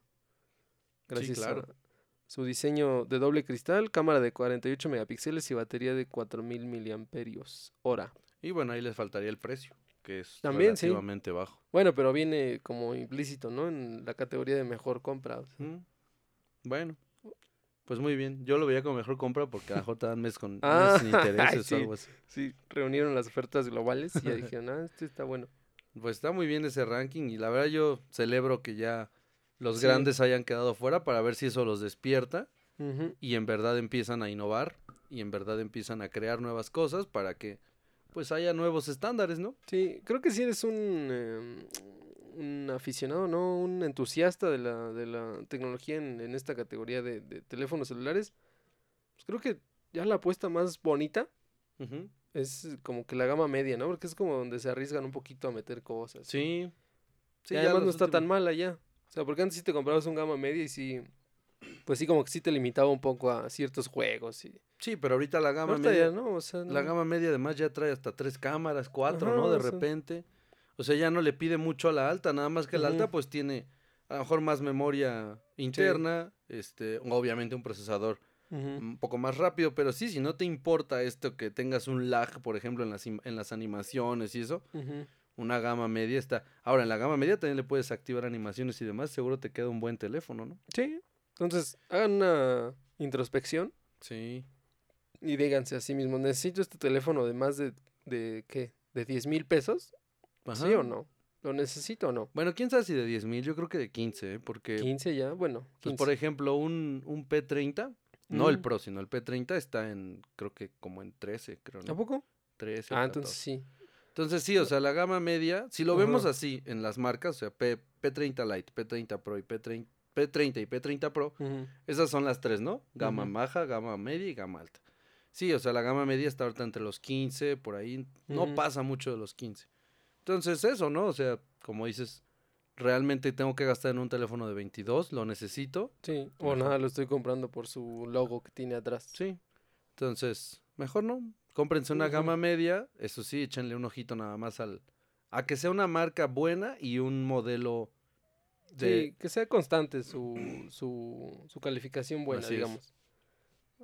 Gracias claro. a su diseño de doble cristal, cámara de 48 megapíxeles y batería de 4000 miliamperios hora. Y bueno, ahí les faltaría el precio, que es También, sí. relativamente bajo. Bueno, pero viene como implícito, ¿no? En la categoría de mejor compra. o sea. ¿Mm? Bueno, pues muy bien. Yo lo veía como mejor compra porque a te dan mes con (laughs) Ah, mes sin intereses (laughs) sí. o algo así. Sí, reunieron las ofertas globales y ya (laughs) dijeron, ah, este está bueno. Pues está muy bien ese ranking y la verdad yo celebro que ya los Sí. grandes hayan quedado fuera para ver si eso los despierta y en verdad empiezan a innovar y en verdad empiezan a crear nuevas cosas para que pues haya nuevos estándares, ¿no? Sí, creo que sí eres un, em, un aficionado, ¿no? Un entusiasta de la, de la tecnología en, en esta categoría de, de teléfonos celulares. Pues creo que ya la apuesta más bonita Ujú. Es como que la gama media, ¿no? Porque es como donde se arriesgan un poquito a meter cosas. Sí. Sí, ya además no está tan mala ya. O sea, porque antes sí te comprabas un gama media y sí, pues sí como que sí te limitaba un poco a ciertos juegos y... Sí, pero ahorita la gama Ahorita media, ya, ¿no? O sea, la gama media además ya trae hasta tres cámaras, cuatro, Ajá, ¿no? De o sea. repente. O sea, ya no le pide mucho a la alta, nada más que la alta pues tiene a lo mejor más memoria interna, este, obviamente un procesador Un poco más rápido, pero sí, si no te importa esto que tengas un lag, por ejemplo, en las, en las animaciones y eso, una gama media está. Ahora, en la gama media también le puedes activar animaciones y demás, seguro te queda un buen teléfono, ¿no? Sí. Entonces, hagan una introspección Sí. y díganse a sí mismos, ¿necesito este teléfono de más de, de qué? ¿De 10 mil pesos? ¿Sí o no? ¿Lo necesito o no? Bueno, quién sabe si de 10 mil, yo creo que de 15, ¿eh? porque, 15 ya, bueno. pues, 15. por ejemplo, un, un P30, no el Mm. Pro, sino el P30 está en, creo que como en 13, creo, ¿A ¿no? poco? 13. o Ah, entonces 14. sí. Entonces sí, o sea, la gama media, si lo vemos Ajá. así en las marcas, o sea, P, P30 Lite, P30 Pro y P30, P30 y P30 Pro, Ujú. esas son las tres, ¿no? Gama Ujú. baja, gama media y gama alta. Sí, o sea, la gama media está ahorita entre los 15, por ahí, no pasa mucho de los 15. Entonces eso, ¿no? O sea, como dices, realmente tengo que gastar en un teléfono de 22, lo necesito, Sí. O Mejor. nada, lo estoy comprando por su logo que tiene atrás. sí. Entonces, mejor no, cómprense una gama media, eso sí, échenle un ojito nada más al... A que sea una marca buena y un modelo de... Sí, que sea constante su, su, su calificación buena, Así es. digamos.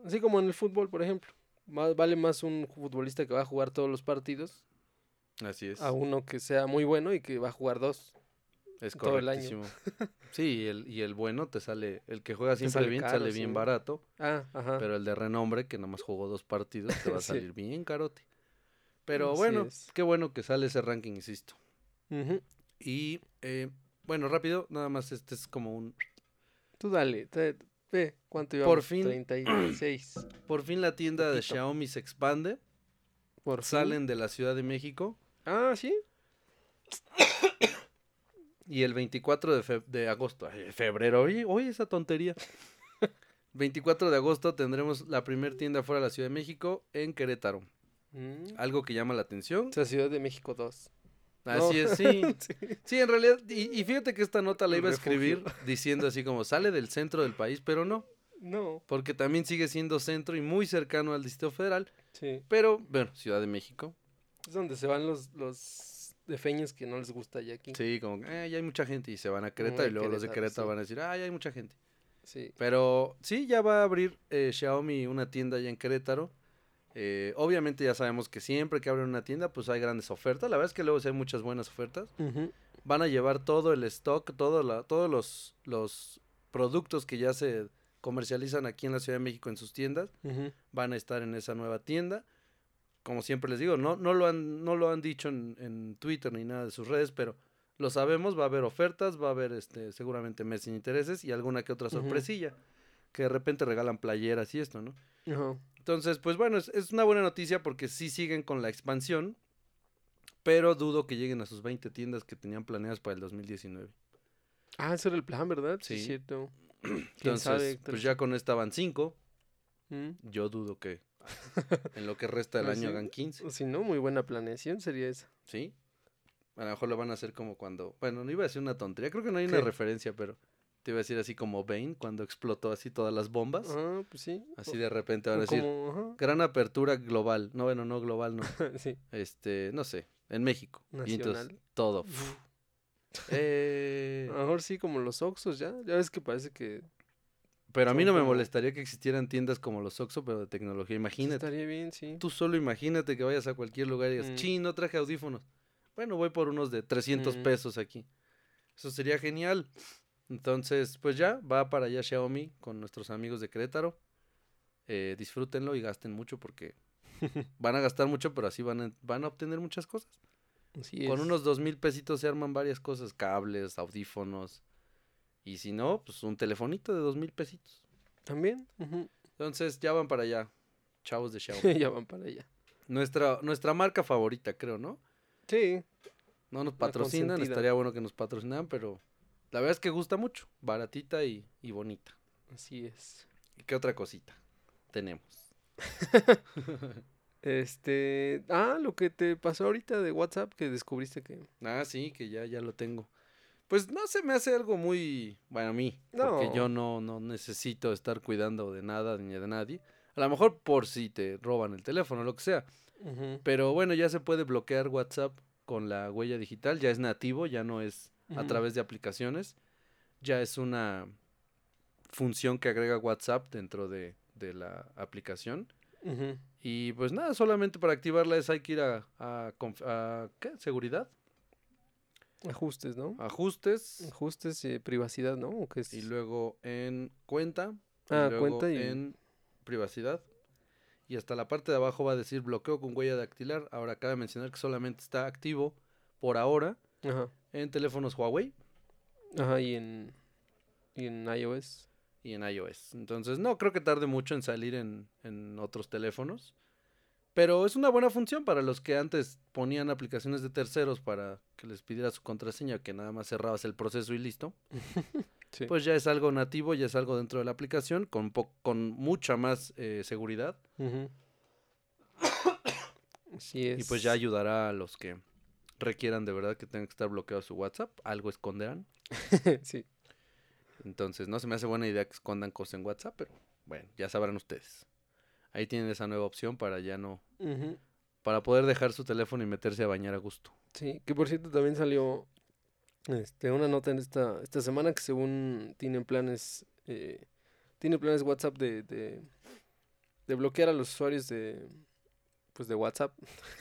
Así como en el fútbol, por ejemplo. Más, vale más un futbolista que va a jugar todos los partidos Así es. a uno que sea muy bueno y que va a jugar dos. Es todo el año. Sí, y el, y el bueno te sale, el que juega siempre sale bien, te sale bien barato, Ah, ajá. pero el de renombre, que nomás jugó dos partidos, te va a (laughs) Sí. salir bien carote. Pero Así bueno, es. qué bueno que sale ese ranking, insisto. Y eh, bueno, rápido, nada más este es como un... Tú dale, te- ve cuánto Por llevamos. fin. 36. (clears throat) Por fin la tienda de. Xiaomi se expande, Por fin. salen de la Ciudad de México Ah, sí. Y el 24 de, fe- de agosto, ay, febrero, oye, oye esa tontería. (laughs) 24 de agosto tendremos la primera tienda fuera de la Ciudad de México en Querétaro. Mm. Algo que llama la atención. O sea, Ciudad de México 2. Así No. es, sí. (laughs) Sí. Sí, en realidad, y, y fíjate que esta nota la iba a escribir (laughs) diciendo así como sale del centro del país, pero no, No. porque también sigue siendo centro y muy cercano al Distrito Federal, Sí. pero bueno, Ciudad de México. Es donde se van los, los defeños que no les gusta ya aquí. Sí, como que "Eh, ya hay mucha gente y se van a Querétaro y luego los de sí. van a decir, ah, ya hay mucha gente. Sí. Pero sí, ya va a abrir eh, Xiaomi una tienda allá en Querétaro. Eh, obviamente ya sabemos que siempre que abren una tienda, pues hay grandes ofertas. La verdad es que luego sí hay muchas buenas ofertas. Van a llevar todo el stock, todo la, todos los, los productos que ya se comercializan aquí en la Ciudad de México en sus tiendas, van a estar en esa nueva tienda. Como siempre les digo, no, no, lo, han, no lo han dicho en, en Twitter ni nada de sus redes, pero lo sabemos, va a haber ofertas, va a haber este, seguramente mes sin intereses y alguna que otra sorpresilla, que de repente regalan playeras y esto, ¿no? Entonces, pues bueno, es, es una buena noticia porque sí siguen con la expansión, pero dudo que lleguen a sus 20 tiendas que tenían planeadas para el 2019. Ah, ese era el plan, ¿verdad? Sí, Sí. cierto. (clears throat) ¿Quién Entonces, sabe, pues ya con esta van 5, Mm. yo dudo que (laughs) en lo que resta del Ah, año sí. hagan 15, O Si no, muy buena planeación sería esa. ¿sí? A lo mejor lo van a hacer como cuando, bueno, no iba a decir una tontería, creo que no hay una referencia, pero te iba a decir así como Bane cuando explotó así todas las bombas, Ah, pues sí. así de repente van a decir, gran apertura global, no, bueno, no global, no, (laughs) sí. este, no sé, en México, y entonces Nacional. todo, eh, A lo mejor sí, como los Oxos ya. Ya ves que parece que pero a mí no me molestaría que existieran tiendas como los Oxxo, pero de tecnología, imagínate. estaría bien, sí. Tú solo imagínate que vayas a cualquier lugar y digas, Mm. chin, no traje audífonos. Bueno, voy por unos de 300 Mm. pesos aquí. Eso sería genial. Entonces, pues ya, va para allá Xiaomi con nuestros amigos de Querétaro. Eh, disfrútenlo y gasten mucho porque (laughs) van a gastar mucho, pero así van a, van a obtener muchas cosas. Así Con es. unos dos mil pesitos se arman varias cosas, cables, audífonos. Y si no, pues un telefonito de dos mil pesitos. También. Entonces ya van para allá, chavos de Xiaomi. (laughs) ya van para allá. nuestra, nuestra marca favorita, creo, ¿no? Sí. No nos patrocinan, estaría bueno que nos patrocinaran, pero la verdad es que gusta mucho, baratita y, y bonita. Así es. ¿Y qué otra cosita tenemos? (laughs) Este. Ah, lo que te pasó ahorita de WhatsApp que descubriste que. Ah, sí, que ya, ya lo tengo. Pues no se me hace algo muy, bueno, a mí, porque No. yo no, no necesito estar cuidando de nada ni de nadie. A lo mejor por si te roban el teléfono, lo que sea. Pero bueno, ya se puede bloquear WhatsApp con la huella digital, ya es nativo, ya no es a través de aplicaciones, ya es una función que agrega WhatsApp dentro de, de la aplicación. Y pues nada, solamente para activarla es hay que ir a, a a, ¿qué? Seguridad, Ajustes, ¿no? ajustes Ajustes y privacidad, ¿no? ¿O qué es? y luego en cuenta. y Ah, luego cuenta y- en privacidad. Y hasta la parte de abajo va a decir bloqueo con huella dactilar. Ahora cabe mencionar que solamente está activo por ahora Ajá. en teléfonos Huawei Ajá, y en, y en iOS. y en iOS. Entonces no creo que tarde mucho en salir en, en otros teléfonos. Pero es una buena función para los que antes ponían aplicaciones de terceros para que les pidiera su contraseña, que nada más cerrabas el proceso y listo. (laughs) Sí. Pues ya es algo nativo, ya es algo dentro de la aplicación con, po- con mucha más eh, seguridad. Ujú. Así es. Y pues ya ayudará a los que requieran de verdad que tengan que estar bloqueado su WhatsApp. Algo esconderán. (laughs) sí. Entonces no se me hace buena idea que escondan cosas en WhatsApp, pero bueno, ya sabrán ustedes. Ahí tienen esa nueva opción para ya no... Para poder dejar su teléfono y meterse a bañar a gusto. Sí, que por cierto también salió este, una nota en esta, esta semana que según tienen planes, eh, tiene planes WhatsApp de, de, de bloquear a los usuarios de, pues de WhatsApp.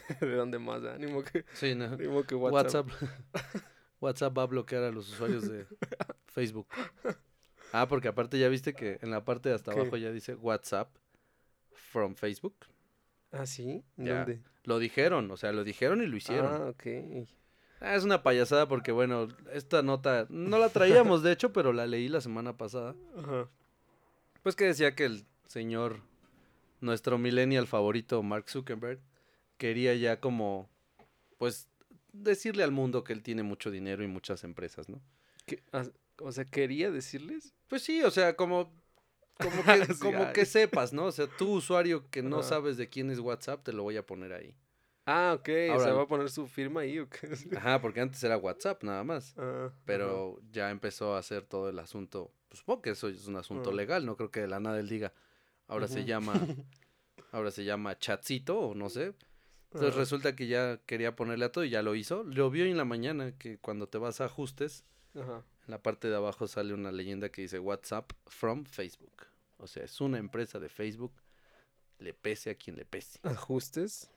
(laughs) ¿De dónde más? ah? Ni modo que, Sí, no. ni modo que WhatsApp. WhatsApp. (laughs) WhatsApp va a bloquear a los usuarios de Facebook. Ah, porque aparte ya viste que en la parte de hasta ¿Qué? abajo ya dice WhatsApp from Facebook. Ah, sí. ¿En Ya. ¿Dónde? Lo dijeron, o sea, lo dijeron y lo hicieron. Ah, ok. Ah, es una payasada porque, bueno, esta nota no la traíamos, de hecho, pero la leí la semana pasada. Ajá. Pues que decía que el señor, nuestro millennial favorito, Mark Zuckerberg, quería ya como, pues, decirle al mundo que él tiene mucho dinero y muchas empresas, ¿no? ¿Qué? Ah, o sea, quería decirles. Pues sí, o sea, como, como, (laughs) que, Sí, como que sepas, ¿no? O sea, tú usuario que no sabes de quién es WhatsApp, te lo voy a poner ahí. Ah, ok. o Ahora- sea, va a poner su firma ahí o qué. (laughs) Ajá, porque antes era WhatsApp nada más. Ah, Pero ya empezó a hacer todo el asunto. Pues supongo que eso es un asunto Ah. legal, no creo que de la nada él diga. Ahora se llama. (laughs) Ahora se llama Chatcito, o no sé. Entonces resulta que ya quería ponerle a todo y ya lo hizo. Lo vio en la mañana que cuando te vas a ajustes, Ajá. En la parte de abajo sale una leyenda que dice WhatsApp from Facebook. O sea, es una empresa de Facebook. Le pese a quien le pese. ¿Ajustes?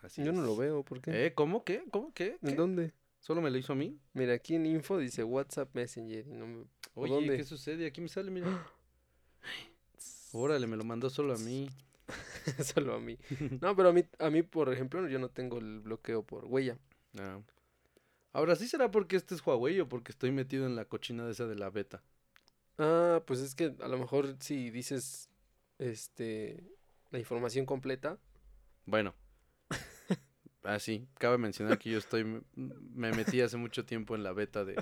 Así Yo no lo veo, ¿por qué? ¿Eh? ¿Cómo? ¿Qué? ¿Cómo? ¿Qué? ¿En dónde? ¿Solo me lo hizo a mí? Mira, aquí en info dice WhatsApp Messenger y no me... ¿O Oye, dónde? ¿qué sucede? Aquí me sale, mira. (gasps) Órale, me lo mandó solo a mí. (laughs) Solo a mí. No, pero a mí, a mí, por ejemplo, yo no tengo el bloqueo por huella. Ah. Ahora sí será porque este es Huawei o porque estoy metido en la cochina de esa de la beta. Ah, pues es que a lo mejor si dices este la información completa. Bueno. (laughs) Ah, sí. Cabe mencionar que yo estoy. Me metí hace mucho tiempo en la beta de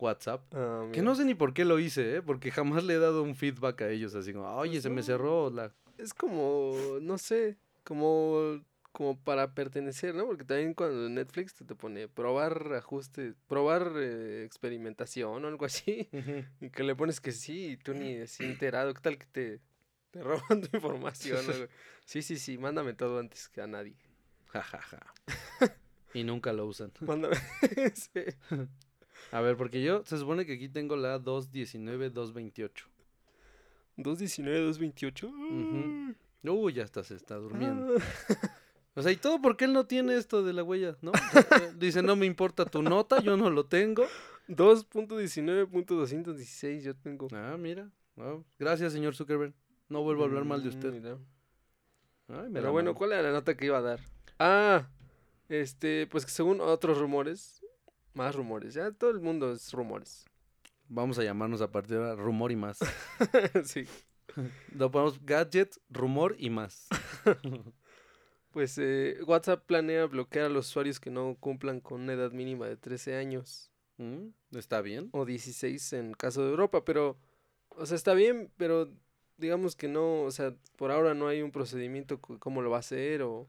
WhatsApp. ah, Que no sé ni por qué lo hice, ¿eh? Porque jamás le he dado un feedback a ellos, así como, oye, Pues se me cerró la... Es como, no sé, como, como para pertenecer, ¿no? Porque también cuando Netflix te, te pone probar ajuste, probar eh, experimentación o algo así. Y que le pones que sí y tú ni así (clears throat) enterado. ¿Qué tal que te, te (laughs) roban tu información? o algo? (laughs) Sí, sí, sí, mándame todo antes que a nadie. Ja, ja, ja. (laughs) Y nunca lo usan. Mándame. Sí. A ver, porque yo, se supone que aquí tengo la 219-228. 219, 228. Ujú. Uy, ya está, se está durmiendo. O sea, ¿y todo porque él no tiene esto de la huella, no? Dice, no me importa tu nota, yo no lo tengo. 2.19.216 yo tengo. Ah, mira. Gracias, señor Zuckerberg. No vuelvo a hablar mal de Mm, usted. mira. Ay, me Pero bueno. ¿cuál era la nota que iba a dar? Ah, este, pues que según otros rumores, más rumores, ya todo el mundo es rumores. Vamos a llamarnos a partir de ahora rumor y más. (laughs) sí. Lo ponemos gadget, rumor y más. (laughs) Pues eh, WhatsApp planea bloquear a los usuarios que no cumplan con una edad mínima de 13 años Mm, Está bien. o 16 en caso de Europa, pero, o sea, está bien, pero digamos que no, o sea, por ahora no hay un procedimiento cómo lo va a hacer o...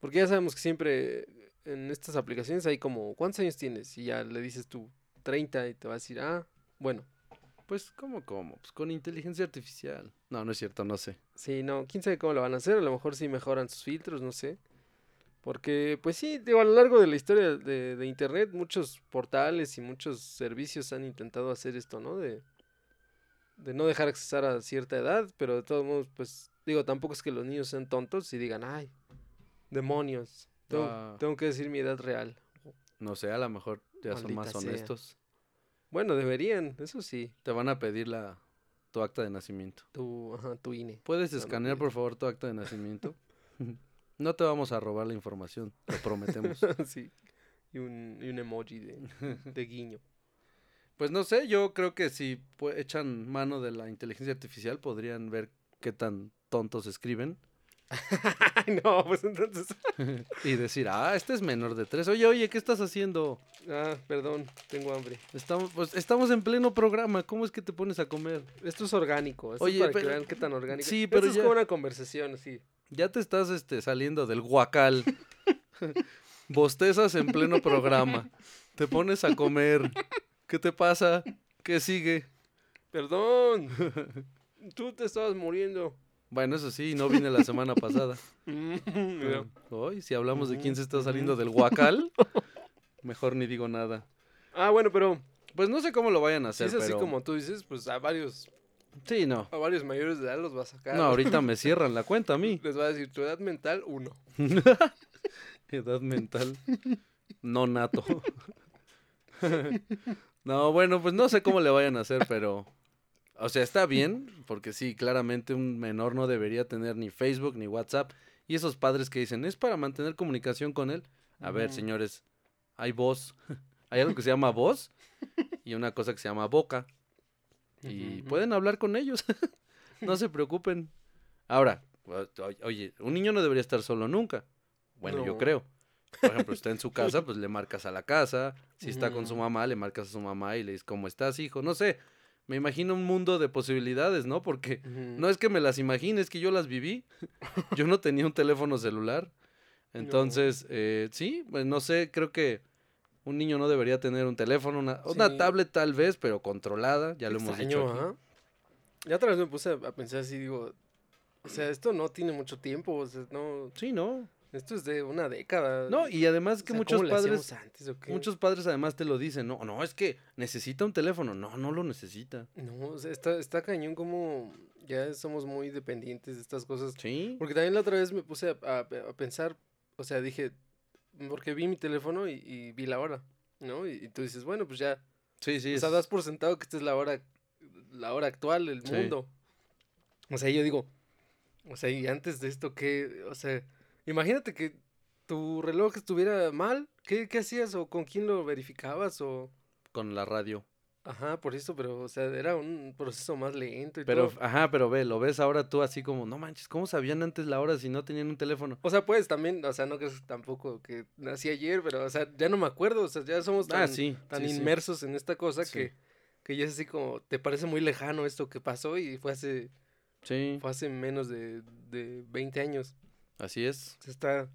Porque ya sabemos que siempre en estas aplicaciones hay como, ¿cuántos años tienes? Y ya le dices tú 30 y te va a decir, ah, bueno, Pues, ¿cómo, cómo? Pues con inteligencia artificial. No, no es cierto, no sé. sí, no, quién sabe cómo lo van a hacer, a lo mejor sí mejoran sus filtros, no sé. Porque, pues sí, digo, a lo largo de la historia de, de Internet, muchos portales y muchos servicios han intentado hacer esto, ¿no? De, de no dejar accesar a cierta edad, pero de todos modos, pues Digo, tampoco es que los niños sean tontos y digan, ay, demonios. Tengo, Ah. tengo que decir mi edad real. No sé, a lo mejor ya son más sea. Bueno, deberían, eso sí. Te van a pedir la tu acta de nacimiento. Tu, ajá, tu INE. ¿Puedes No, escanear, por favor, tu acta de nacimiento? (laughs) no te vamos a robar la información, lo prometemos. (laughs) sí. Y un, y un emoji de, de guiño. Pues no sé, yo creo que si echan mano de la inteligencia artificial podrían ver qué tan tontos escriben (laughs) no, pues entonces. (laughs) y decir, ah, este es menor de tres. Oye, oye, ¿qué estás haciendo? Ah, perdón, tengo hambre. Estamos, pues, estamos en pleno programa, ¿cómo es que te pones a comer? Esto es orgánico. Esto Oye, es para pero- que vean qué tan orgánico. sí, Esto pero es como una conversación, sí. Ya te estás este, saliendo del guacal. (laughs) Bostezas en pleno programa. Te pones a comer. ¿Qué te pasa? ¿Qué sigue? Perdón. Tú te estabas muriendo. Bueno, eso sí, no vine la semana pasada. (laughs) Hoy, si hablamos de quién se está saliendo del guacal, (laughs) mejor ni digo nada. Ah, bueno, pero Pues no sé cómo lo vayan a si hacer, es así pero... como tú dices, pues a varios, Sí, no. a varios mayores de edad los va a sacar. No, ahorita me (laughs) cierran la cuenta a mí. Les va a decir tu edad mental, uno. Edad mental. No nato. no, bueno, pues no sé cómo le vayan a hacer, pero... O sea, está bien, porque sí, claramente un menor no debería tener ni Facebook ni WhatsApp. Y esos padres que dicen, es para mantener comunicación con él. A ver, señores, hay voz. (laughs) hay algo que se llama voz y una cosa que se llama boca. Y pueden hablar con ellos. (laughs) no se preocupen. Ahora, oye, un niño no debería estar solo nunca. Bueno, yo creo. Por ejemplo, está en su (laughs) casa, pues le marcas a la casa. Si está con su mamá, le marcas a su mamá y le dices, ¿cómo estás, hijo? No sé. Me imagino un mundo de posibilidades, ¿no? Porque no es que me las imagine, es que yo las viví. (laughs) Yo no tenía un teléfono celular. Entonces, eh, sí, pues no sé, creo que un niño no debería tener un teléfono, una, una Sí. tablet tal vez, pero controlada, ya lo hemos dicho aquí. Ya otra vez me puse a a pensar así, digo, o sea, esto no tiene mucho tiempo, o sea, no, Sí, no. Esto es de una década. No, y además O que sea, muchos ¿cómo le hacíamos padres, antes, o qué? muchos padres además te lo dicen, no, no, es que necesita un teléfono, no, no lo necesita. No, o sea, está, está cañón como ya somos muy dependientes de estas cosas. Sí, Porque también la otra vez me puse a, a- a pensar, o sea, dije, porque vi mi teléfono y, y vi la hora, ¿no? Y, y tú dices, bueno, pues ya, sí, sí. o sea, es- das por sentado que esta es la hora, la hora actual Sí. mundo. O sea, yo digo, o sea, y antes de esto, ¿qué? O sea, imagínate que tu reloj estuviera mal, ¿qué, qué hacías? ¿O con quién lo verificabas? O... con la radio. Ajá, por eso, pero, o sea, era un proceso más lento y Pero, todo. ajá, pero ve, lo ves ahora tú así como, no manches, ¿cómo sabían antes la hora si no tenían un teléfono? O sea, pues también, o sea, no crees tampoco que nací ayer, pero, o sea, ya no me acuerdo, o sea, ya somos tan, ah, sí. tan sí, sí. inmersos en esta cosa que, que ya es así como, te parece muy lejano esto que pasó y fue hace, Sí, fue hace menos de, de 20 años. Así es. O sea, está,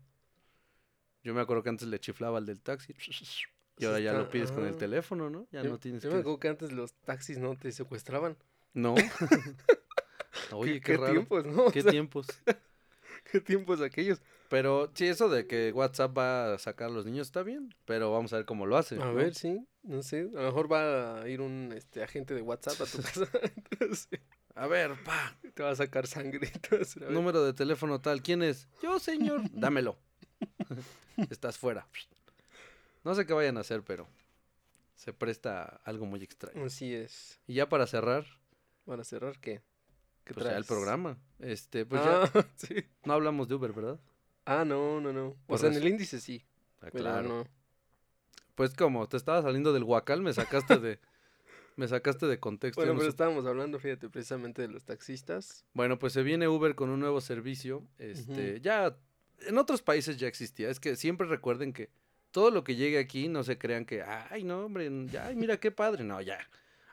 Yo me acuerdo que antes le chiflaba al del taxi. (laughs) Y ahora ya lo pides con el ah. teléfono, ¿no? Ya yo, no tienes yo que... me acuerdo que antes los taxis no te secuestraban. No. (laughs) (laughs) Oye, qué, qué, raro. tiempos, ¿no? O Qué sea, tiempos. qué tiempos aquellos. Pero sí, eso de que WhatsApp va a sacar a los niños está bien, pero vamos a ver cómo lo hace. A ¿no? ver, sí, no sé, a lo mejor va a ir un este, agente de WhatsApp a tu casa. Entonces, A ver, pa, te va a sacar a ver. número de teléfono tal. ¿Quién es? Yo, señor. (laughs) Dámelo. (laughs) Estás fuera. No sé qué vayan a hacer, pero se presta algo muy extraño. Así es. Y ya para cerrar, Para cerrar, ¿qué? ¿Qué pues ya el programa. Este, pues ah, ya (laughs) sí. no hablamos de Uber, ¿verdad? Ah, no, no, no. O sea, en el índice sí. Ah, claro. no. Pues como te estaba saliendo del huacal, me sacaste de me sacaste de contexto. Bueno, no pero estábamos hablando, fíjate, precisamente de los taxistas. Bueno, pues se viene Uber con un nuevo servicio. Este, ya en otros países ya existía. Es que siempre recuerden que todo lo que llegue aquí no se crean que, ay, no, hombre, ya, ay, mira qué padre. No, ya.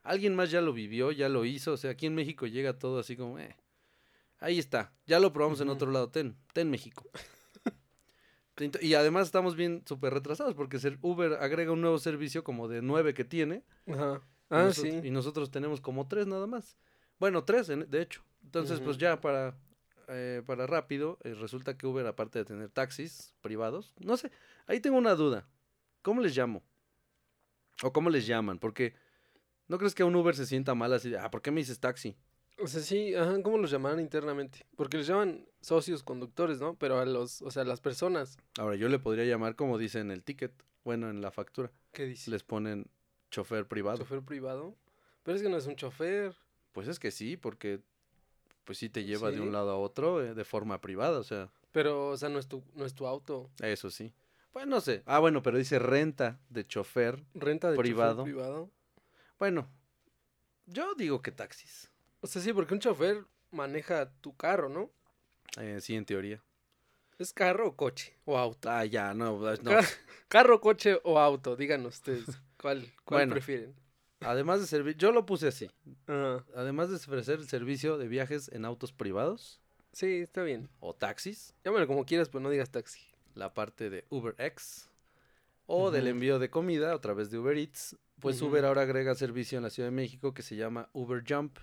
Alguien más ya lo vivió, ya lo hizo. O sea, aquí en México llega todo así como, eh. Ahí está. Ya lo probamos en otro lado. Ten, ten México. (laughs) Y además estamos bien súper retrasados porque Uber agrega un nuevo servicio como de nueve que tiene. Ajá. Y Ah, nosotros- sí. Y nosotros tenemos como tres nada más. Bueno, tres, de hecho. Entonces, pues ya para, eh, para rápido, eh, resulta que Uber, aparte de tener taxis privados, no sé, ahí tengo una duda. ¿Cómo les llamo? ¿O cómo les llaman? Porque, ¿no crees que a un Uber se sienta mal así de, ah, ¿por qué me dices taxi? O sea, sí, ajá, ¿cómo los llamarán internamente? Porque les llaman socios conductores, ¿no? Pero a los, o sea, las personas. Ahora, yo le podría llamar como dice en el ticket, bueno, en la factura. ¿Qué dice? Les ponen chofer privado. ¿Chofer privado? Pero es que no es un chofer. Pues es que sí, porque pues sí te lleva de un lado a otro eh, de forma privada, o sea, Pero, o sea, no es tu, no es tu auto. eso sí. Pues no sé. Ah, bueno, pero dice renta de chofer. Renta de Privado. chofer privado. Bueno, yo digo que taxis. O sea, sí, porque un chofer maneja tu carro, ¿no? Eh, sí, en teoría. ¿Es carro o coche? O auto. Ah, ya, no, no. Car- carro, coche o auto, díganos ustedes. (laughs) ¿Cuál, cuál Bueno. prefieren? Además de servir, yo lo puse así. Además de ofrecer el servicio de viajes en autos privados Sí, está bien. o taxis, Llámalo como quieras, pero no digas taxi. la parte de UberX o del envío de comida a través de Uber Eats, pues. Uber ahora agrega servicio en la Ciudad de México que se llama Uber Jump.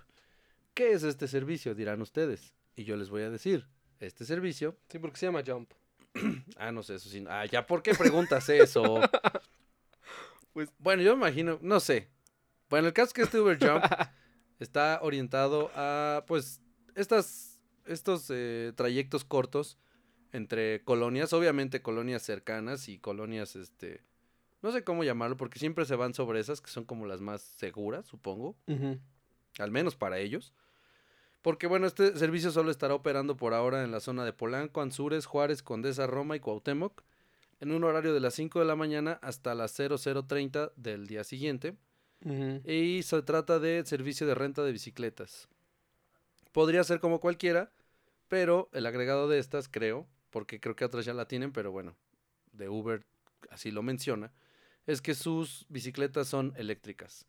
¿Qué es este servicio? Dirán ustedes. Y yo les voy a decir, este servicio, Sí, porque se llama Jump. (clears throat) ah, no sé, eso sí. Ah, ya, ¿por qué preguntas eso? (laughs) Pues- bueno, yo me imagino, no sé. Bueno, el caso es que este Uber Jump (laughs) está orientado a, pues, estas, estos eh, trayectos cortos entre colonias, obviamente colonias cercanas y colonias, este, no sé cómo llamarlo, porque siempre se van sobre esas que son como las más seguras, supongo, al menos para ellos. Porque bueno, este servicio solo estará operando por ahora en la zona de Polanco, Anzures, Juárez, Condesa, Roma y Cuauhtémoc, en un horario de las 5 de la mañana hasta las 0030 del día siguiente. Y se trata de servicio de renta de bicicletas. Podría ser como cualquiera, pero el agregado de estas, creo, porque creo que otras ya la tienen, pero bueno, de Uber así lo menciona, es que sus bicicletas son eléctricas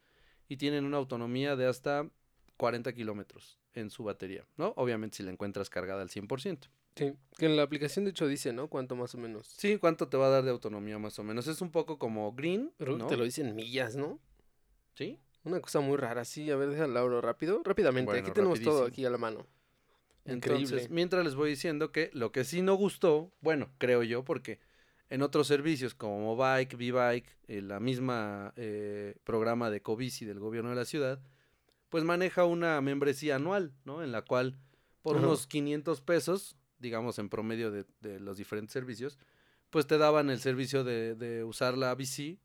y tienen una autonomía de hasta 40 kilómetros en su batería, ¿no? Obviamente si la encuentras cargada al 100%. Sí, que en la aplicación de hecho dice, ¿no? Cuánto más o menos. Sí, ¿cuánto te va a dar de autonomía más o menos? Es un poco como Green, Pero ¿no? te lo dicen millas, ¿no? ¿Sí? Una cosa muy rara, sí. A ver, déjalo abro rápido. Rápidamente, Bueno, aquí tenemos todo aquí a la mano. Entonces, Increíble. mientras les voy diciendo que lo que sí no gustó, bueno, creo yo, porque en otros servicios como Mobike, V-Bike, eh, la misma eh, programa de Covici del gobierno de la ciudad, pues maneja una membresía anual, ¿no? En la cual por Ajá. unos 500 pesos, digamos en promedio de, de los diferentes servicios, pues te daban el servicio de, de usar la bici,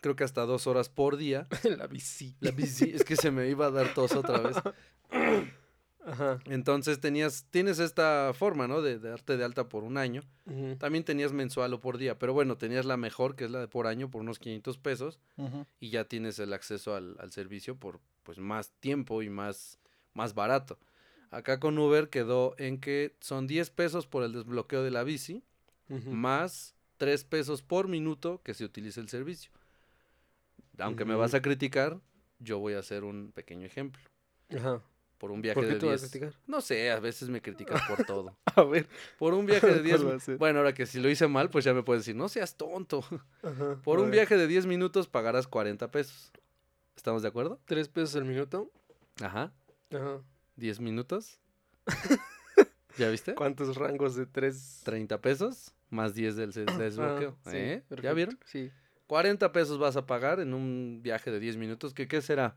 creo que hasta dos horas por día. (laughs) la bici. La bici, es que se me iba a dar tos otra vez. (laughs) Ajá. Entonces tenías, tienes esta forma, ¿no? De, de darte de alta por un año. También tenías mensual o por día, pero bueno, tenías la mejor, que es la de por año, por unos 500 pesos, y ya tienes el acceso al, al servicio por pues más tiempo y más, más barato. Acá con Uber quedó en que son 10 pesos por el desbloqueo de la bici, más 3 pesos por minuto que se utilice el servicio. Aunque me vas a criticar, yo voy a hacer un pequeño ejemplo. Ajá. Por un viaje ¿Por qué de te vas a 10. criticar? No sé, a veces me criticas (laughs) por todo. (laughs) A ver. Por un viaje de (laughs) ¿Cuál 10 va a ser? Bueno, ahora que si lo hice mal, pues ya me puedes decir, no seas tonto. Ajá. Por un ver. viaje de 10 minutos pagarás 40 pesos. ¿Estamos de acuerdo? ¿Tres pesos el minuto? Ajá. Ajá. 10 minutos. (laughs) ¿Ya viste? ¿Cuántos rangos de tres? 30 pesos más 10 del desbloqueo. Ah, sí, ¿Eh? ¿Ya vieron? Sí. 40 pesos vas a pagar en un viaje de 10 minutos. ¿Qué, qué será?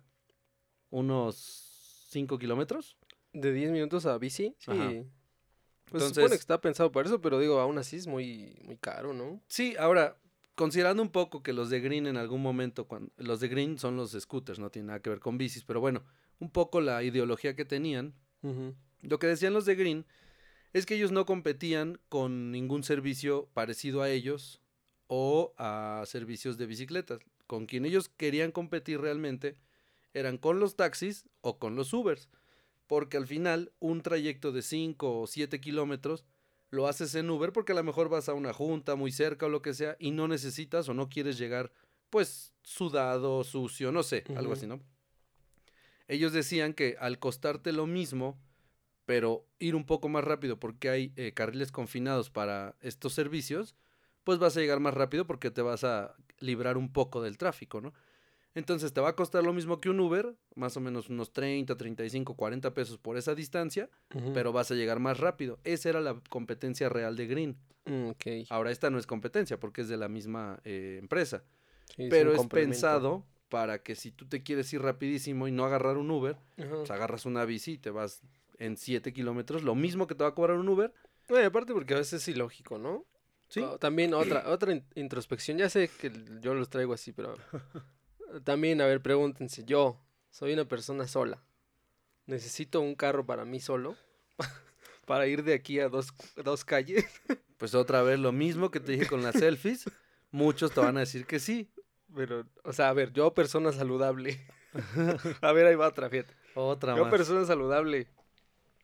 ¿Unos 5 kilómetros? ¿De 10 minutos a bici? Sí. Ajá. Pues se Entonces- supone que está pensado para eso, pero digo, aún así es muy, muy caro, ¿no? Sí, ahora, considerando un poco que los de Green en algún momento, cuando, los de Green son los scooters, no tiene nada que ver con bicis, pero bueno, un poco la ideología que tenían. Lo que decían los de Green es que ellos no competían con ningún servicio parecido a ellos o a servicios de bicicletas. Con quien ellos querían competir realmente eran con los taxis o con los Ubers. Porque al final un trayecto de 5 o 7 kilómetros lo haces en Uber porque a lo mejor vas a una junta muy cerca o lo que sea y no necesitas o no quieres llegar pues sudado, sucio, no sé, algo así, ¿no? Ellos decían que al costarte lo mismo, pero ir un poco más rápido porque hay eh, carriles confinados para estos servicios, pues vas a llegar más rápido porque te vas a librar un poco del tráfico, ¿no? Entonces te va a costar lo mismo que un Uber, más o menos unos 30, 35, 40 pesos por esa distancia, pero vas a llegar más rápido. Esa era la competencia real de Green. Mm, Ahora esta no es competencia porque es de la misma eh, empresa, es pero es pensado para que si tú te quieres ir rapidísimo y no agarrar un Uber, Ajá. pues agarras una bici y te vas en 7 kilómetros, lo mismo que te va a cobrar un Uber. No, y aparte porque a veces es ilógico, ¿no? Sí. O también otra, otra in- introspección. Ya sé que yo los traigo así, pero (laughs) también, a ver, pregúntense. Yo soy una persona sola. Necesito un carro para mí solo. (laughs) para ir de aquí a dos, dos calles. Pues otra vez lo mismo que te dije con las selfies, muchos te van a decir que sí. Pero, o sea, a ver, yo persona saludable. (laughs) a ver, ahí va otra, fíjate. Otra Yo más. persona saludable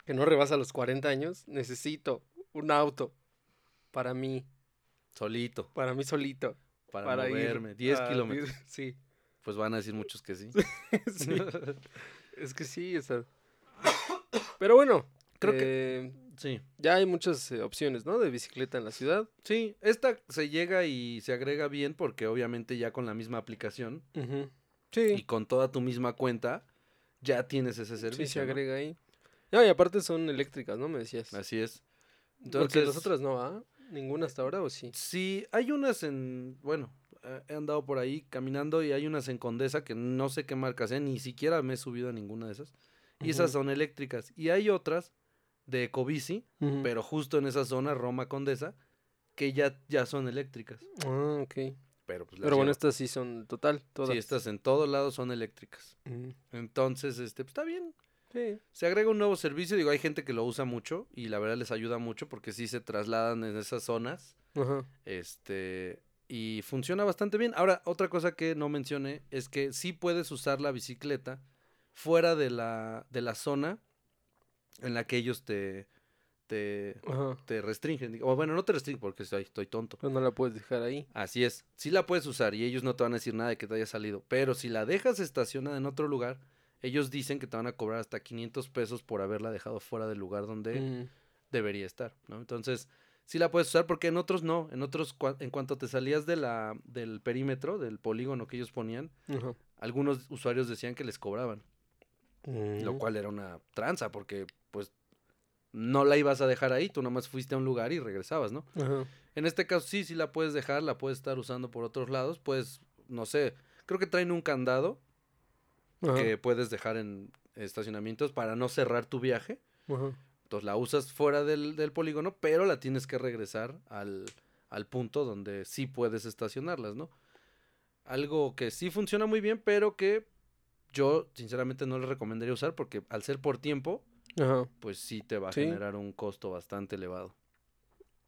que no rebasa los 40 años, necesito un auto para mí, Solito, para mí solito. para, Para, ir moverme, 10 a- kilómetros. Sí. Pues van a decir muchos que sí. (laughs) sí. (laughs) Es que sí, o sea. Pero bueno, Creo que- que Sí. ya hay muchas eh, opciones, ¿no? De bicicleta en la ciudad. Sí, esta se llega y se agrega bien porque obviamente ya con la misma aplicación y Sí, con toda tu misma cuenta ya tienes ese servicio. sí se ¿no? agrega ahí. No, y aparte son eléctricas, ¿no? Me decías. Así es. Porque las otras no, ¿ah? ¿Ninguna hasta ahora o sí? Sí, hay unas en, bueno, eh, he andado por ahí caminando y hay unas en Condesa que no sé qué marcas sean, ni siquiera me he subido a ninguna de esas. Y esas son eléctricas. Y hay otras de Ecobici, pero justo en esa zona, Roma Condesa, que ya, ya son eléctricas. Ah, ok. Pero pues Pero bueno, estas sí son total, todas. Sí, estas en todos lados son eléctricas. Ujú. Entonces, este, pues está bien. Sí. Se agrega un nuevo servicio, digo, hay gente que lo usa mucho y la verdad les ayuda mucho porque sí se trasladan en esas zonas. Ajá. Este, y funciona bastante bien. Ahora, otra cosa que no mencioné es que sí puedes usar la bicicleta fuera de la, de la zona en la que ellos te, te, Ajá. te restringen. O bueno, no te restringen porque estoy, estoy tonto. Pero no la puedes dejar ahí. Así es, sí la puedes usar y ellos no te van a decir nada de que te haya salido. Pero si la dejas estacionada en otro lugar, ellos dicen que te van a cobrar hasta 500 pesos por haberla dejado fuera del lugar donde Mm. debería estar, ¿no? Entonces, sí la puedes usar porque en otros no, en otros cua- en cuanto te salías de la del perímetro, del polígono que ellos ponían, Ajá. algunos usuarios decían que les cobraban, lo Mm. cual era una tranza porque no la ibas a dejar ahí, tú nomás fuiste a un lugar y regresabas, ¿no? Ajá. En este caso sí, sí la puedes dejar, la puedes estar usando por otros lados, pues no sé, creo que traen un candado Ajá. que puedes dejar en estacionamientos para no cerrar tu viaje. Ajá. Entonces la usas fuera del, del polígono, pero la tienes que regresar al, al punto donde sí puedes estacionarlas, ¿no? Algo que sí funciona muy bien, pero que yo sinceramente no le recomendaría usar porque al ser por tiempo, Ajá. pues sí te va a Sí. generar un costo bastante elevado.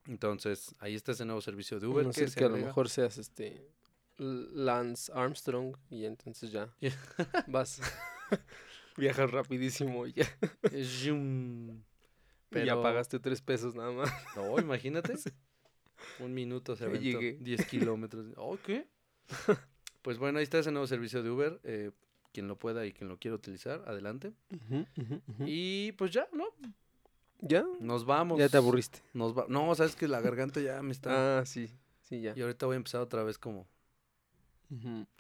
Entonces, ahí está ese nuevo servicio de Uber No que sé que a lo mejor seas este Lance Armstrong y entonces ya (laughs) vas (laughs) viajas rapidísimo y ya, Zoom. y ya Pero- pagaste tres pesos nada más. (laughs) No, imagínate. Un minuto se aventó. llegué. 10 kilómetros. Oh, ¿qué? Pues bueno, ahí está ese nuevo servicio de Uber. eh, quien lo pueda y quien lo quiera utilizar, adelante. Y pues ya, ¿no? ¿Ya? Nos vamos. Ya te aburriste. Nos va- No, sabes que la garganta ya me está. Ah, sí, sí, ya. Y ahorita voy a empezar otra vez como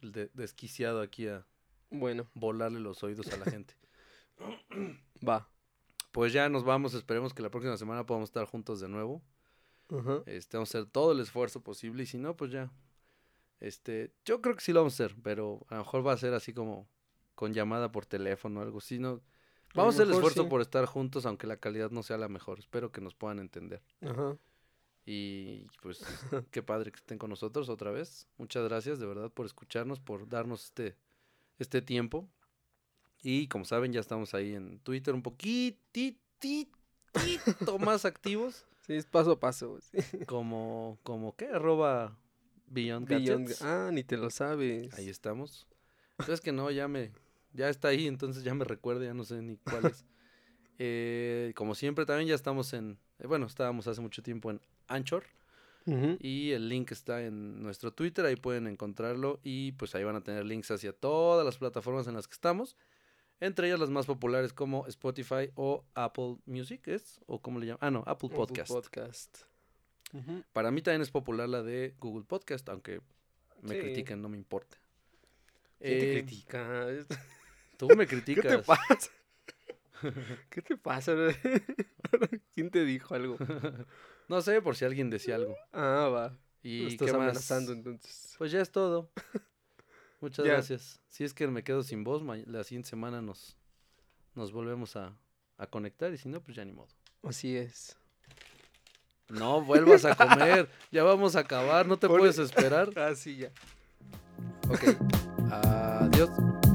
de- desquiciado aquí a Bueno, volarle los oídos a la gente. (coughs) va. Pues ya nos vamos. Esperemos que la próxima semana podamos estar juntos de nuevo. Este, vamos a hacer todo el esfuerzo posible y si no, pues ya. Este, yo creo que sí lo vamos a hacer, pero a lo mejor va a ser así como con llamada por teléfono o algo así, ¿no? Vamos a hacer el esfuerzo sí. por estar juntos, aunque la calidad no sea la mejor. Espero que nos puedan entender. Ajá. Y pues, qué padre que estén con nosotros otra vez. Muchas gracias de verdad por escucharnos, por darnos este, este tiempo. Y como saben, ya estamos ahí en Twitter un poquitito (laughs) más activos. Sí, es paso a paso. sí. Como, como qué, arroba Beyond Beyond- Gadgets. Ah, ni te lo sabes. Ahí estamos. Pero es que no, ya me, ya está ahí, entonces ya me recuerda, ya no sé ni cuál es. (laughs) Eh, como siempre, también ya estamos en, eh, bueno, estábamos hace mucho tiempo en Anchor y el link está en nuestro Twitter, ahí pueden encontrarlo y pues ahí van a tener links hacia todas las plataformas en las que estamos, entre ellas las más populares como Spotify o Apple Music, ¿es? ¿O cómo le llaman? Ah, no, Apple Apple Podcast. Podcast. Para mí también es popular la de Google Podcast, aunque me Sí. critiquen, no me importa. ¿Quién te Eh, critica? (laughs) Tú me ¿Qué criticas. te pasa? ¿Qué te pasa? (laughs) ¿Quién te dijo algo? (laughs) no sé por si alguien decía algo. Ah, va. ¿Y estás qué más? amenazando entonces. Pues ya es todo. Muchas Ya. gracias. Si es que me quedo sin voz, la siguiente semana nos, nos volvemos a, a conectar y si no, pues ya ni modo. Así es. No vuelvas a comer, ya vamos a acabar, no te puedes esperar. Ah, sí, ya. Ok, adiós.